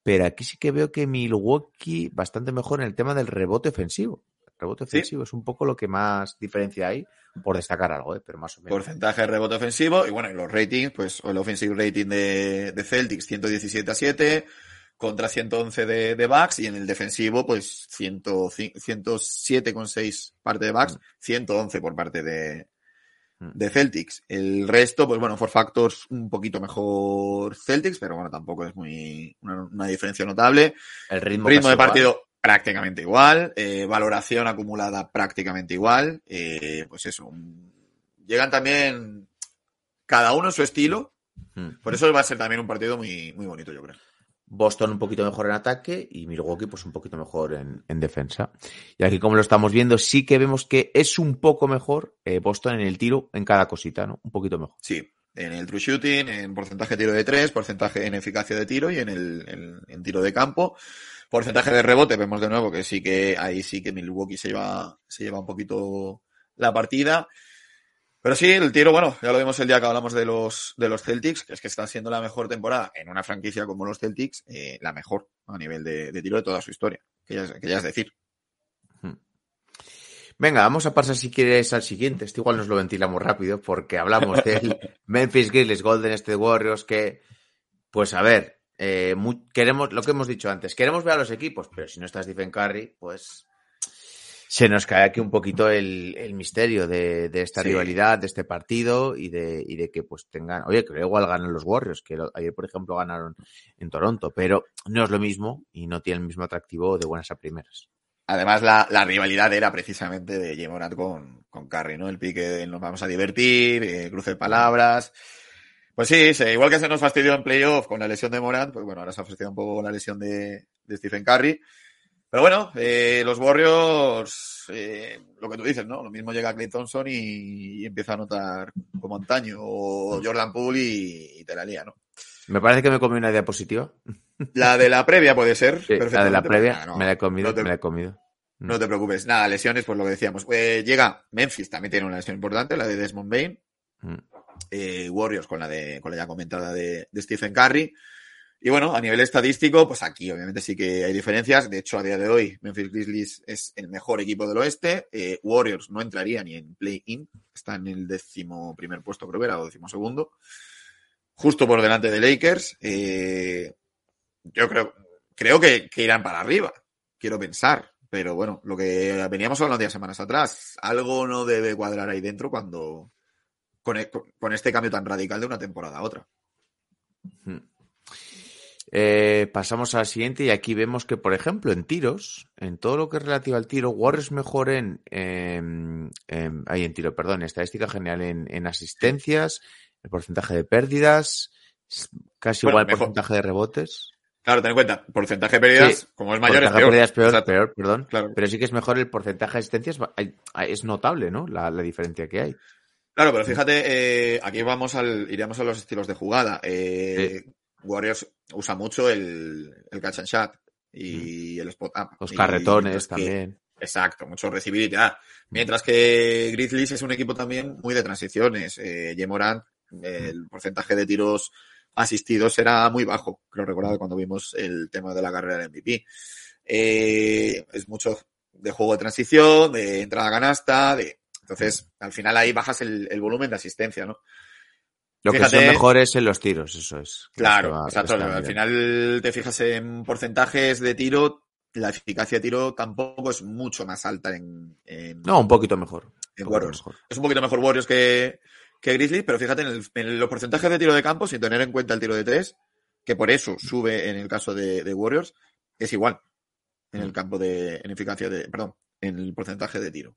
pero aquí sí que veo que Milwaukee bastante mejor en el tema del rebote ofensivo. Rebote ofensivo es un poco lo que más diferencia hay, por destacar algo, ¿eh? pero más o menos. Porcentaje de rebote ofensivo y bueno, en los ratings, pues el offensive rating de, de Celtics 117 a 7 contra 111 de, de Bucks y en el defensivo pues 107,6 parte de Bucks, 111 por parte de, Mm. de Celtics. El resto, pues bueno, por factors un poquito mejor Celtics, pero bueno, tampoco es muy una, diferencia notable. El ritmo, de partido prácticamente igual, eh, valoración acumulada prácticamente igual, eh, pues eso. llegan también cada uno su estilo, mm. por eso va a ser también un partido muy, muy bonito, yo creo. Boston un poquito mejor en ataque y Milwaukee pues un poquito mejor en, defensa. Y aquí como lo estamos viendo sí que vemos que es un poco mejor eh, Boston en el tiro en cada cosita, ¿no? Un poquito mejor. Sí, En el true shooting, en porcentaje de tiro de tres, porcentaje en eficacia de tiro y en el en, tiro de campo. Porcentaje de rebote, vemos de nuevo que sí que ahí sí que Milwaukee se lleva, se lleva un poquito la partida. Pero sí, el tiro, bueno, ya lo vimos el día que hablamos de los, de los Celtics, que es que están siendo la mejor temporada en una franquicia como los Celtics, eh, la mejor a nivel de, tiro de toda su historia, que ya, que ya es decir. Venga, vamos a pasar si quieres al siguiente. Este igual nos lo ventilamos rápido porque hablamos del Memphis Grizzlies Golden State Warriors que, pues a ver, eh, queremos lo que hemos dicho antes, queremos ver a los equipos, pero si no está Stephen Curry, pues se nos cae aquí un poquito el, misterio de, esta rivalidad, de este partido y de, y de que pues tengan, oye, que igual ganan los Warriors, que ayer por ejemplo ganaron en Toronto, pero no es lo mismo y no tiene el mismo atractivo de buenas a primeras. Además, la, la, rivalidad era precisamente de Jim con, con Curry, ¿no? El pique de nos vamos a divertir, eh, cruce de palabras. Pues sí, igual que se nos fastidió en playoff con la lesión de Morant, pues bueno, ahora se ha fastidiado un poco la lesión de, de Stephen Curry. Pero bueno, eh, los Warriors, eh, lo que tú dices, ¿no? Lo mismo llega Clay Thompson y, empieza a notar como antaño, o Jordan Poole y, y te la lía, ¿no? Me parece que me comí una diapositiva. La de la previa puede ser. la de la previa me la he comido, me la he comido. No te preocupes. Nada, lesiones, pues lo que decíamos. Eh, llega Memphis, también tiene una lesión importante, la de Desmond Bain. Mm. Eh, Warriors con la de, con la ya comentada de, Stephen Curry. Y bueno, a nivel estadístico, pues aquí obviamente sí que hay diferencias. De hecho, a día de hoy, Memphis Grizzlies es el mejor equipo del oeste. Eh, Warriors no entraría ni en play-in. Está en el décimo primer puesto, creo que era, o décimo segundo. Justo por delante de Lakers. yo creo, creo que irán para arriba. Quiero pensar. Pero bueno, lo que veníamos hablando días semanas atrás, algo no debe cuadrar ahí dentro cuando e, con, este cambio tan radical de una temporada a otra. Hmm. Eh, pasamos al siguiente y aquí vemos que, por ejemplo, en tiros, en todo lo que es relativo al tiro, Warriors mejor en, en, en tiro, perdón, en estadística general en, asistencias, el porcentaje de pérdidas, casi igual el porcentaje de rebotes. Claro, ten en cuenta, porcentaje de pérdidas, como es mayor, es peor. Pérdidas peor, peor, perdón. Claro. Pero sí que es mejor el porcentaje de asistencias, es notable, ¿no? La, diferencia que hay. Claro, pero fíjate, eh, aquí vamos al, iríamos a los estilos de jugada. Eh, Warriors usa mucho el, el catch and shot y mm. el spot up. Los carretones también. exacto, mucho recibir y ya. Mientras que Grizzlies es un equipo también muy de transiciones. Eh, Morant, el porcentaje de tiros asistidos era muy bajo, creo recordar cuando vimos el tema de la carrera del MVP. Eh, es mucho de juego de transición, de entrada canasta, de... Entonces, al final ahí bajas el, volumen de asistencia, ¿no? Lo que son mejores en los tiros, eso es. Claro, exacto. Al final te fijas en porcentajes de tiro, la eficacia de tiro tampoco es mucho más alta en... no, un poquito mejor. En Warriors. Es un poquito mejor Warriors que, que Grizzlies, pero fíjate en, los porcentajes de tiro de campo, sin tener en cuenta el tiro de tres, que por eso sube en el caso de, Warriors, es igual en el campo de, en eficacia de, perdón, en el porcentaje de tiro.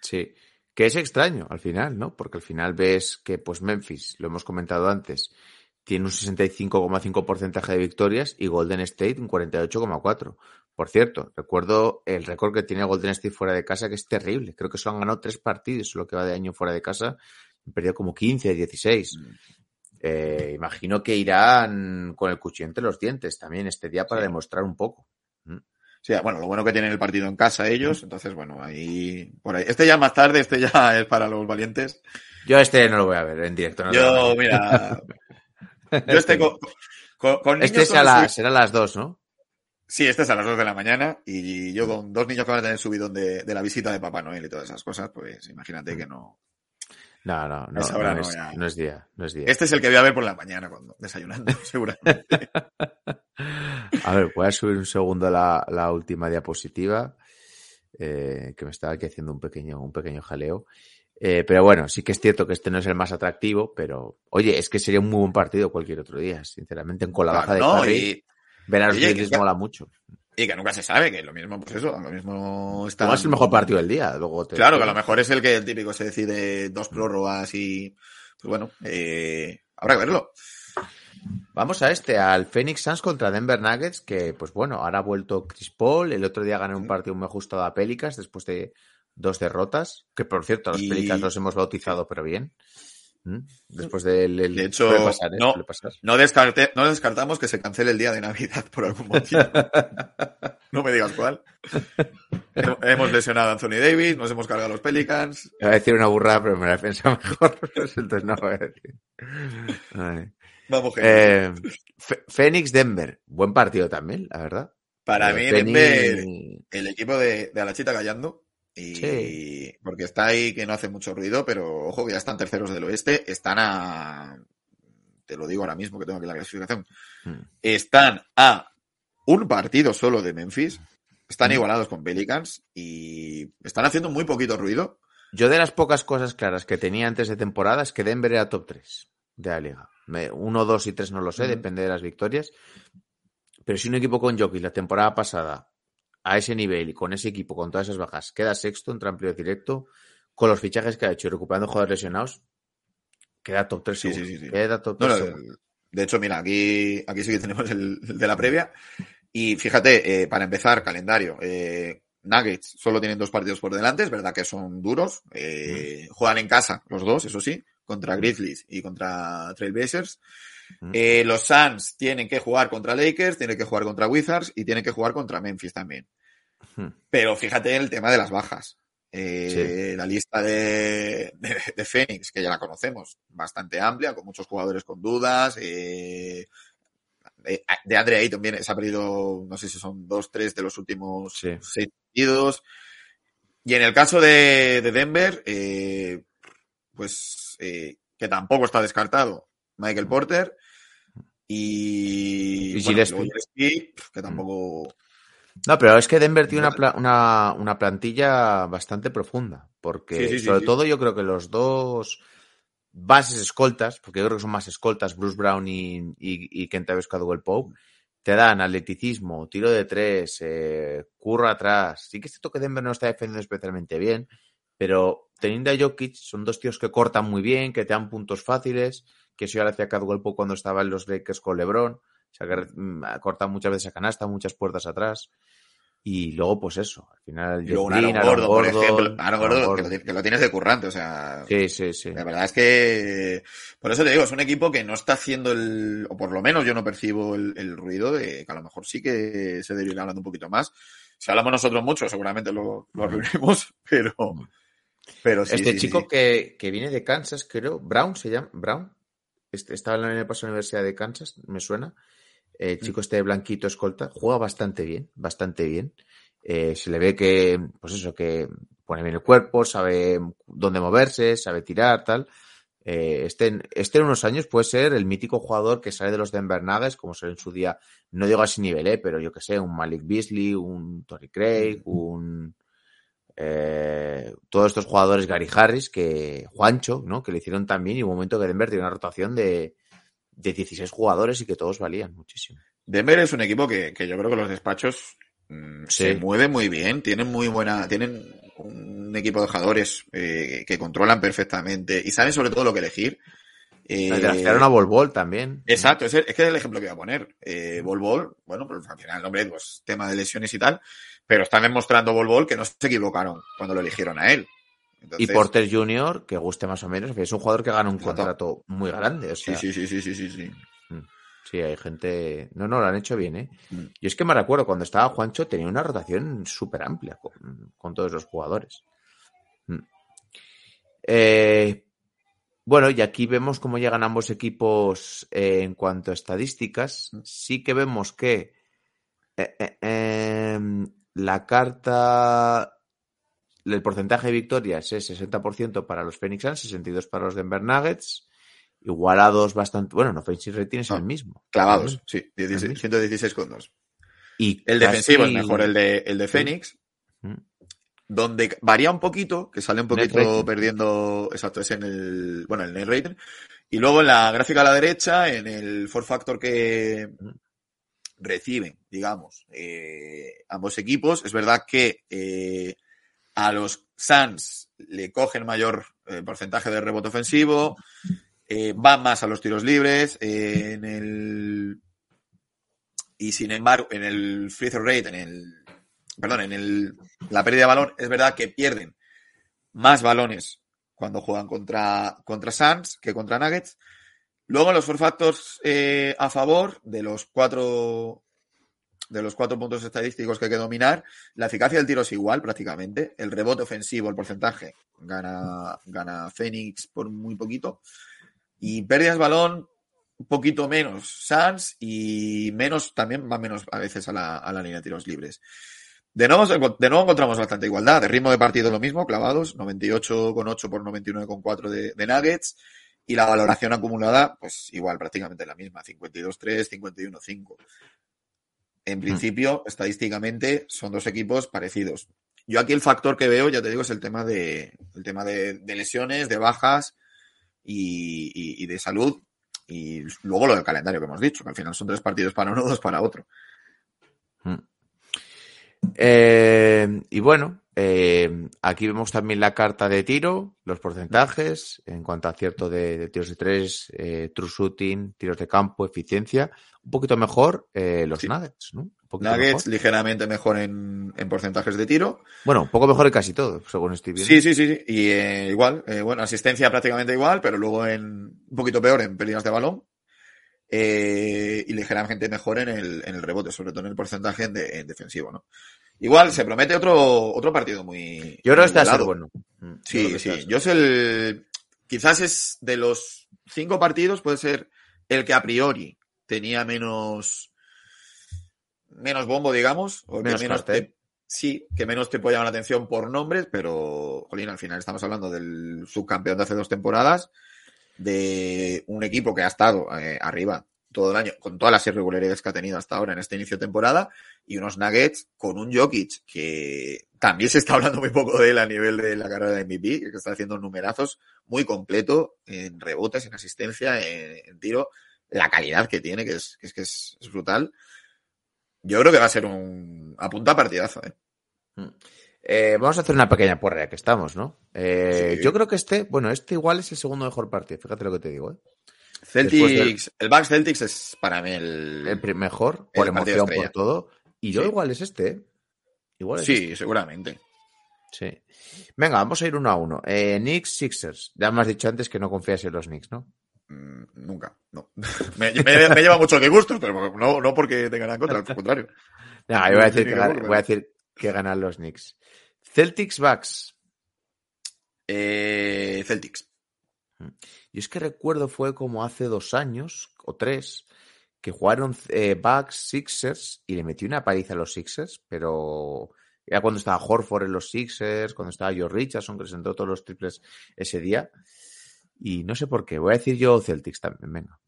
Sí, que es extraño al final, ¿no? Porque al final ves que, pues Memphis, lo hemos comentado antes, tiene un 65,5 porcentaje de victorias y Golden State un 48,4. Por cierto, recuerdo el récord que tiene Golden State fuera de casa, que es terrible. Creo que solo han ganado tres partidos, lo que va de año fuera de casa, perdido como 15, 16. Mm. Eh, imagino que irán con el cuchillo entre los dientes también este día para demostrar un poco. Sí, bueno, lo bueno que tienen el partido en casa ellos, entonces bueno, ahí, por ahí. Este ya más tarde, este ya es para los valientes. Yo este no lo voy a ver en directo. yo, mira, yo este con, con, Este será, a las dos, ¿no? Sí, este es a las dos de la mañana y yo con dos niños que van a tener subidón de, de la visita de Papá Noel y todas esas cosas, pues imagínate que no, no, no, no, no, es, día, no es día. Este es el que voy a ver por la mañana cuando desayunando, seguramente. a ver, voy a subir un segundo la, la última diapositiva, eh, que me estaba aquí haciendo un pequeño, un pequeño jaleo. Eh, pero bueno, sí que es cierto que este no es el más atractivo, pero oye, es que sería un muy buen partido cualquier otro día, sinceramente, con la baja de Curry, ver a los Grizzlies mola mucho. Y que nunca se sabe, que lo mismo, pues eso, lo mismo está. es el mejor partido del día, luego Claro, que a lo mejor es el que el típico se decide dos prórrogas y. Pues bueno, eh, habrá que verlo. Vamos a este, al Phoenix Suns contra Denver Nuggets, que pues bueno, ahora ha vuelto Chris Paul, el otro día ganó un partido muy ajustado a Pelicas después de dos derrotas, que por cierto, a los Pelicas los hemos bautizado, pero bien. ¿Mm? Después del... el- De hecho, pasar, ¿eh? no. Pasar. No, descarte- no descartamos que se cancele el día de Navidad por algún motivo. no me digas cuál. Hem- Hemos lesionado a Anthony Davis, nos hemos cargado a los Pelicans. Iba a decir una burrada, pero me la he pensado mejor. Entonces no voy a decir. Vamos, gente. Eh, Phoenix Denver. Buen partido también, la verdad. Para Eh, mí, Denver, el equipo de, de Alachita callando. Y Sí. porque está ahí que no hace mucho ruido, pero ojo que ya están terceros del oeste, están a te lo digo ahora mismo que tengo aquí la clasificación. Mm. Están a un partido solo de Memphis, están Mm. igualados con Pelicans y están haciendo muy poquito ruido. Yo de las pocas cosas claras que tenía antes de temporada es que Denver era top 3 de la liga. Uno, dos y tres no lo sé, Ujú. depende de las victorias. Pero si un equipo con Jokic la temporada pasada a ese nivel y con ese equipo, con todas esas bajas, queda sexto, en playoff directo, con los fichajes que ha hecho y recuperando jugadores lesionados, queda top 3 Sí, sí, sí. Queda top No, 3 no, seguro. de hecho, mira, aquí, aquí sí que tenemos el, el de la previa. Y fíjate, eh, para empezar, calendario. eh, Nuggets solo tienen dos partidos por delante, es verdad que son duros. eh, Juegan en casa los dos, eso sí, contra Grizzlies y contra Trailblazers. Eh, los Suns tienen que jugar contra Lakers, tienen que jugar contra Wizards y tienen que jugar contra Memphis también. Pero fíjate el tema de las bajas. Eh, La lista de, de, de Phoenix, que ya la conocemos, bastante amplia, con muchos jugadores con dudas. Eh, de, de Andre Ayton viene, se ha perdido, no sé si son dos, tres de los últimos Sí. seis partidos. Y en el caso de, de Denver, eh, pues que tampoco está descartado Michael Porter y, Y bueno, Gillespie. luego Gillespie, que tampoco No, pero es que Denver tiene una, pla- una, una plantilla bastante profunda. Porque, Sí, sí, sí, sobre sí. todo, yo creo que los dos bases escoltas, porque yo creo que son más escoltas, Bruce Brown y, y, y Kentavious Caldwell Pope, te dan atleticismo, tiro de tres, eh, curro atrás. Sí que es cierto que Denver no está defendiendo especialmente bien, pero teniendo a Jokic, son dos tíos que cortan muy bien, que te dan puntos fáciles, que eso ya lo hacía Caldwell Pope cuando estaba en los Lakers con LeBron. O sea, que mm, cortan muchas veces a canasta, muchas puertas atrás. Y luego, pues eso, al final, Y luego Aaron Aaron Gordo, por ejemplo. Aaron Gordo, que, lo, tienes de currante, o sea. Sí, sí, sí. La verdad es que. Por eso te digo, es un equipo que no está haciendo el. O por lo menos yo no percibo el, el ruido de que a lo mejor sí que se debería ir hablando un poquito más. Si hablamos nosotros mucho, seguramente lo, lo arruinemos, pero. Pero sí. este sí, chico sí. Que, que viene de Kansas, creo, Brown se llama, Brown, estaba en pasado en la Universidad de Kansas, me suena. El Mm. chico este blanquito escolta, juega bastante bien, bastante bien. Eh, se le ve que, pues eso, que pone bien el cuerpo, sabe dónde moverse, sabe tirar, tal. Eh, este, en- este en unos años puede ser el mítico jugador que sale de los Denver Nuggets, como sale en su día, no digo a ese nivel, eh, pero yo que sé, un Malik Beasley, un Torrey Craig, un eh, todos estos jugadores Gary Harris, que Juancho, ¿no? Que le hicieron también y un momento que Denver tiene una rotación de, de 16 jugadores y que todos valían muchísimo. Denver es un equipo que, que yo creo que los despachos mm, Sí. se mueven muy bien, tienen muy buena, tienen un equipo de jugadores eh, que controlan perfectamente y saben sobre todo lo que elegir. Eh, Draftearon a Bol Bol también. Exacto, es, el- es que es el ejemplo que voy a poner. Eh, Bol Bol, bueno, pues al final el nombre, pues tema de lesiones y tal, pero están demostrando Bol Bol que no se equivocaron cuando lo eligieron a él. Y Porter Jr., que guste más o menos, es un jugador que gana un Exacto. contrato muy grande. O Sí, sea, sí, sí, sí, sí, sí, sí. Sí, hay gente. No, no, lo han hecho bien, ¿eh? Mm. Yo es que me recuerdo cuando estaba Juancho tenía una rotación súper amplia con, con todos los jugadores. Mm. Eh, bueno, y aquí vemos cómo llegan ambos equipos eh, en cuanto a estadísticas. Sí que vemos que eh, eh, em, la carta. El porcentaje de victorias es 60% para los Phoenix Suns, 62 para los Denver Nuggets. Igualados bastante. Bueno, no, offensive rating es No, el mismo. Clavados, sí, El 16, mismo. 116 con 2. Y El casi- defensivo es mejor el de, el de Phoenix, Mm. donde varía un poquito, que sale un poquito perdiendo, exacto, es en el, bueno, el net rating. Y luego en la gráfica a la derecha, en el four factor que Mm. Reciben, digamos, eh, ambos equipos, es verdad que eh, a los Suns le cogen mayor eh, porcentaje de rebote ofensivo, eh, van más a los tiros libres, en el y sin embargo, en el free throw rate, en el perdón, en el la pérdida de balón, es verdad que pierden más balones cuando juegan contra, contra Suns que contra Nuggets. Luego los four factors eh, a favor de los cuatro de los cuatro puntos estadísticos que hay que dominar, la eficacia del tiro es igual prácticamente. El rebote ofensivo, el porcentaje, gana, gana Phoenix por muy poquito. Y pérdidas balón, un poquito menos Suns y menos, también va menos a veces a la, a la línea de tiros libres. De nuevo, de nuevo encontramos bastante igualdad. De ritmo de partido lo mismo, clavados, 98,8 por 99,4 de, de Nuggets. Y la valoración acumulada, pues igual, prácticamente la misma, 52-3, 51-5. En principio, mm. estadísticamente, son dos equipos parecidos. Yo aquí el factor que veo, ya te digo, es el tema de, el tema de, de lesiones, de bajas y, y, y, de salud. Y luego lo del calendario que hemos dicho, que al final son tres partidos para uno, dos para otro. Mm. Eh, y bueno, eh, aquí vemos también la carta de tiro, los porcentajes en cuanto a acierto de, de tiros de tres, eh, true shooting, tiros de campo, eficiencia. Un poquito mejor eh, los sí. Nuggets, ¿no? Nuggets mejor. ligeramente mejor en, en, porcentajes de tiro. Bueno, un poco mejor en casi todo, según estoy viendo. Sí, sí, sí. sí. Y eh, igual, eh, bueno, asistencia prácticamente igual, pero luego en un poquito peor en pérdidas de balón. Eh, y ligeramente mejor en el, en el rebote, sobre todo en el porcentaje en, de, en defensivo, ¿no? Igual se promete otro, otro partido muy. Yo creo que está a ser bueno. Sí, sí. Yo es el. Quizás es de los cinco partidos, puede ser el que a priori tenía menos. menos bombo, digamos. O menos, que menos te, sí, que menos te puede llamar la atención por nombres, pero, jolín, al final estamos hablando del subcampeón de hace dos temporadas, de un equipo que ha estado eh, arriba todo el año, con todas las irregularidades que ha tenido hasta ahora en este inicio de temporada, y unos Nuggets con un Jokic que también se está hablando muy poco de él a nivel de la carrera de MVP, que está haciendo numerazos muy completo en rebotes, en asistencia, en, en tiro, la calidad que tiene, que es, que es, que es, es brutal. Yo creo que va a ser un apunta partidazo, ¿eh? Eh, vamos a hacer una pequeña porra ya que estamos, ¿no? Eh, sí. Yo creo que este, bueno, este igual es el segundo mejor partido, fíjate lo que te digo, ¿eh? Celtics, del... el Bucks Celtics es para mí el, el mejor, por el emoción, por todo. Y yo sí. igual es este, ¿eh? Igual es sí, este. seguramente. Sí. Venga, vamos a ir uno a uno. Eh, Knicks, Sixers. Ya me has dicho antes que no confías en los Knicks, ¿no? Mm, nunca, no. me, me, me, lleva mucho de gustos, pero no, no porque tengan en contra, al contrario. No, yo voy a decir que, que voy a decir que ganan los Knicks. Celtics, Bucks. Eh, Celtics. Y es que recuerdo fue como hace dos años o tres que jugaron eh, Bucks Sixers y le metí una paliza a los Sixers, pero era cuando estaba Horford en los Sixers, cuando estaba Joe Richardson, que presentó todos los triples ese día. Y no sé por qué. Voy a decir yo Celtics también, venga.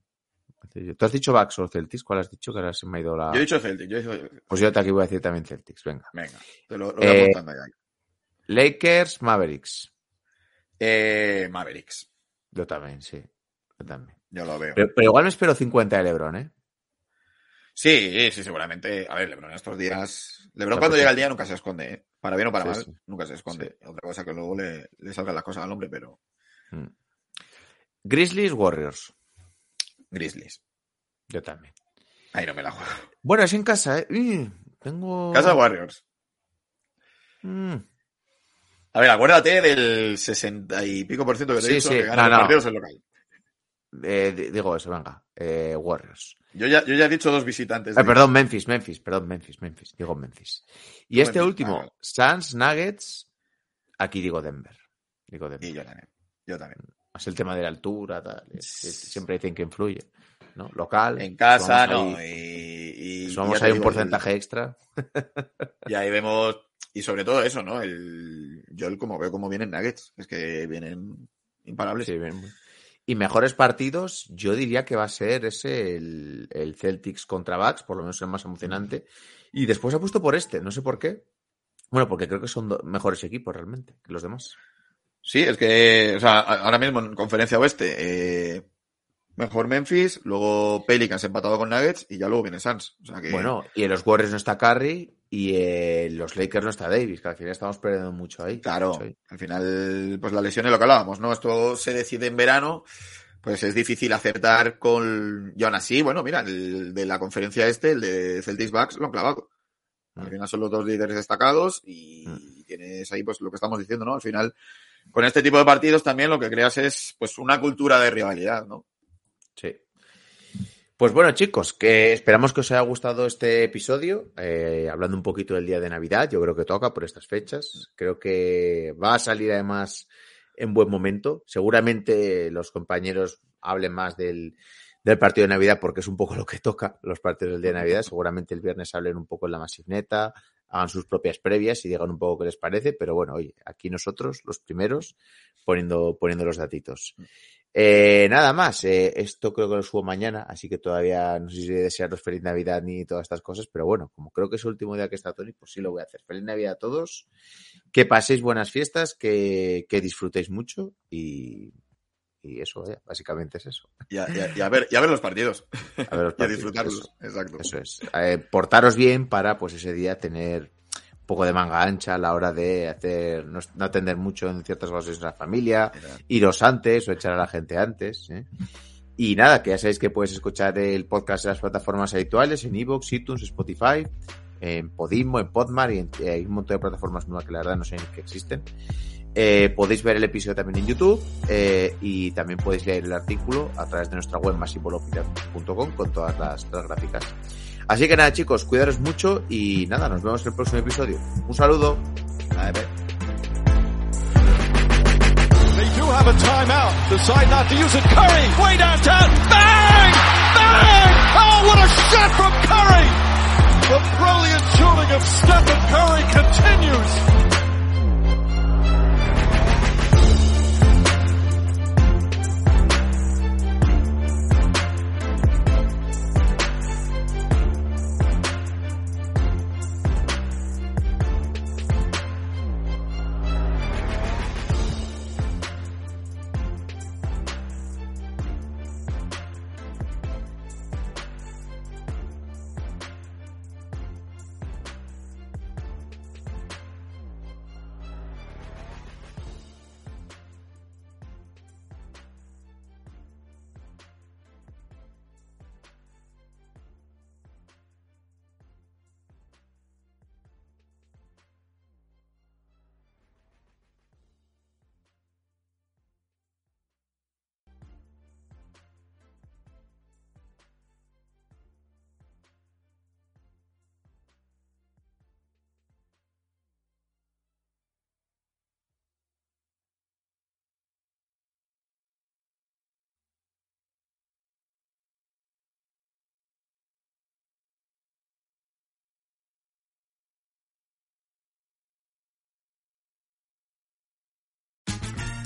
¿Tú has dicho Bucks o Celtics? ¿Cuál has dicho? Que ahora se me ha ido la... Yo he dicho Celtics. Yo he dicho... Pues yo aquí voy a decir también Celtics, venga. Venga, te lo, lo voy eh, apuntando ya. Lakers, Mavericks. Eh, Mavericks. Yo también, sí. Yo también. Yo lo veo. Pero, pero, igual me espero 50 de LeBron, ¿eh? Sí, sí, seguramente. A ver, LeBron estos días. LeBron cuando llega el día nunca se esconde, ¿eh? Para bien o para sí, mal, sí. nunca se esconde. Sí. Otra cosa que luego le, le salgan las cosas al hombre, pero. Mm. Grizzlies, Warriors. Grizzlies. Yo también. Ahí no me la juego. Bueno, es en casa, ¿eh? Tengo. Casa Warriors. Mm. A ver, acuérdate del 60 y pico por ciento que te sí, he dicho sí. que gana no, los no. partidos en local. Eh, digo eso, venga. Eh, Warriors. Yo ya, yo ya he dicho dos visitantes. Eh, perdón, Memphis, Memphis, perdón, Memphis, Memphis. Digo Memphis. Y no este Memphis, último, vale. Suns, Nuggets, aquí digo Denver. Digo Denver. Y yo también. Yo también. Es el tema de la altura, tal. Es, es, siempre dicen que influye. ¿no? Local. En casa, no. Ahí, y, y somos ahí un porcentaje el, extra. Y ahí vemos, y sobre todo eso, ¿no? El, yo el, como veo cómo vienen Nuggets, es que vienen imparables. Sí, bien. Y mejores partidos, yo diría que va a ser ese el, el Celtics contra Bucks, por lo menos el más emocionante. Y después ha puesto por este, no sé por qué. Bueno, porque creo que son mejores equipos realmente que los demás. Sí, es que, o sea, ahora mismo en conferencia oeste, eh, mejor Memphis, luego Pelicans empatado con Nuggets y ya luego viene Suns. O sea que... Bueno, y en los Warriors no está Curry y en los Lakers no está Davis, que al final estamos perdiendo mucho ahí. Claro, mucho ahí. al final, pues la lesión es lo que hablábamos, ¿no? Esto se decide en verano, pues es difícil acertar con... Y aún así, bueno, mira, el de la conferencia este, el de Celtics Bucks, lo han clavado. Al final son los dos líderes destacados y mm. tienes ahí pues lo que estamos diciendo, ¿no? Al final con este tipo de partidos también lo que creas es pues una cultura de rivalidad, ¿no? Sí. Pues bueno, chicos, que esperamos que os haya gustado este episodio, eh, hablando un poquito del día de Navidad. Yo creo que toca por estas fechas. Creo que va a salir además en buen momento. Seguramente los compañeros hablen más del, del partido de Navidad porque es un poco lo que toca los partidos del día de Navidad. Seguramente el viernes hablen un poco en la Masivneta, hagan sus propias previas y digan un poco qué les parece. Pero bueno, oye, aquí nosotros, los primeros, poniendo, poniendo los datitos. Eh, nada más, eh, esto creo que lo subo mañana, así que todavía no sé si desearos feliz Navidad ni todas estas cosas, pero bueno, como creo que es el último día que está Tony, pues sí lo voy a hacer. Feliz Navidad a todos, que paséis buenas fiestas, que, que disfrutéis mucho y, y eso, eh, básicamente es eso. Y a, y a- y a ver, y a ver los partidos. A ver los Y a partidos, disfrutarlos. eso. Exacto. Eso es. Eh, portaros bien para, pues, ese día tener poco de manga ancha a la hora de hacer, no, no atender mucho en ciertas cosas de la familia, iros antes o echar a la gente antes. ¿eh? Y nada, que ya sabéis que puedes escuchar el podcast en las plataformas habituales, en Evox, iTunes, Spotify, en Podimo, en Podmar y en- hay un montón de plataformas nuevas que la verdad no sé que existen. Eh, podéis ver el episodio también en YouTube eh, y también podéis leer el artículo a través de nuestra web masivolopiter.com con todas las, las gráficas. Así que nada chicos, cuidaros mucho y nada, nos vemos en el próximo episodio. Un saludo. Bang! Bang! Oh! The brilliant shooting of Stephen Curry continues.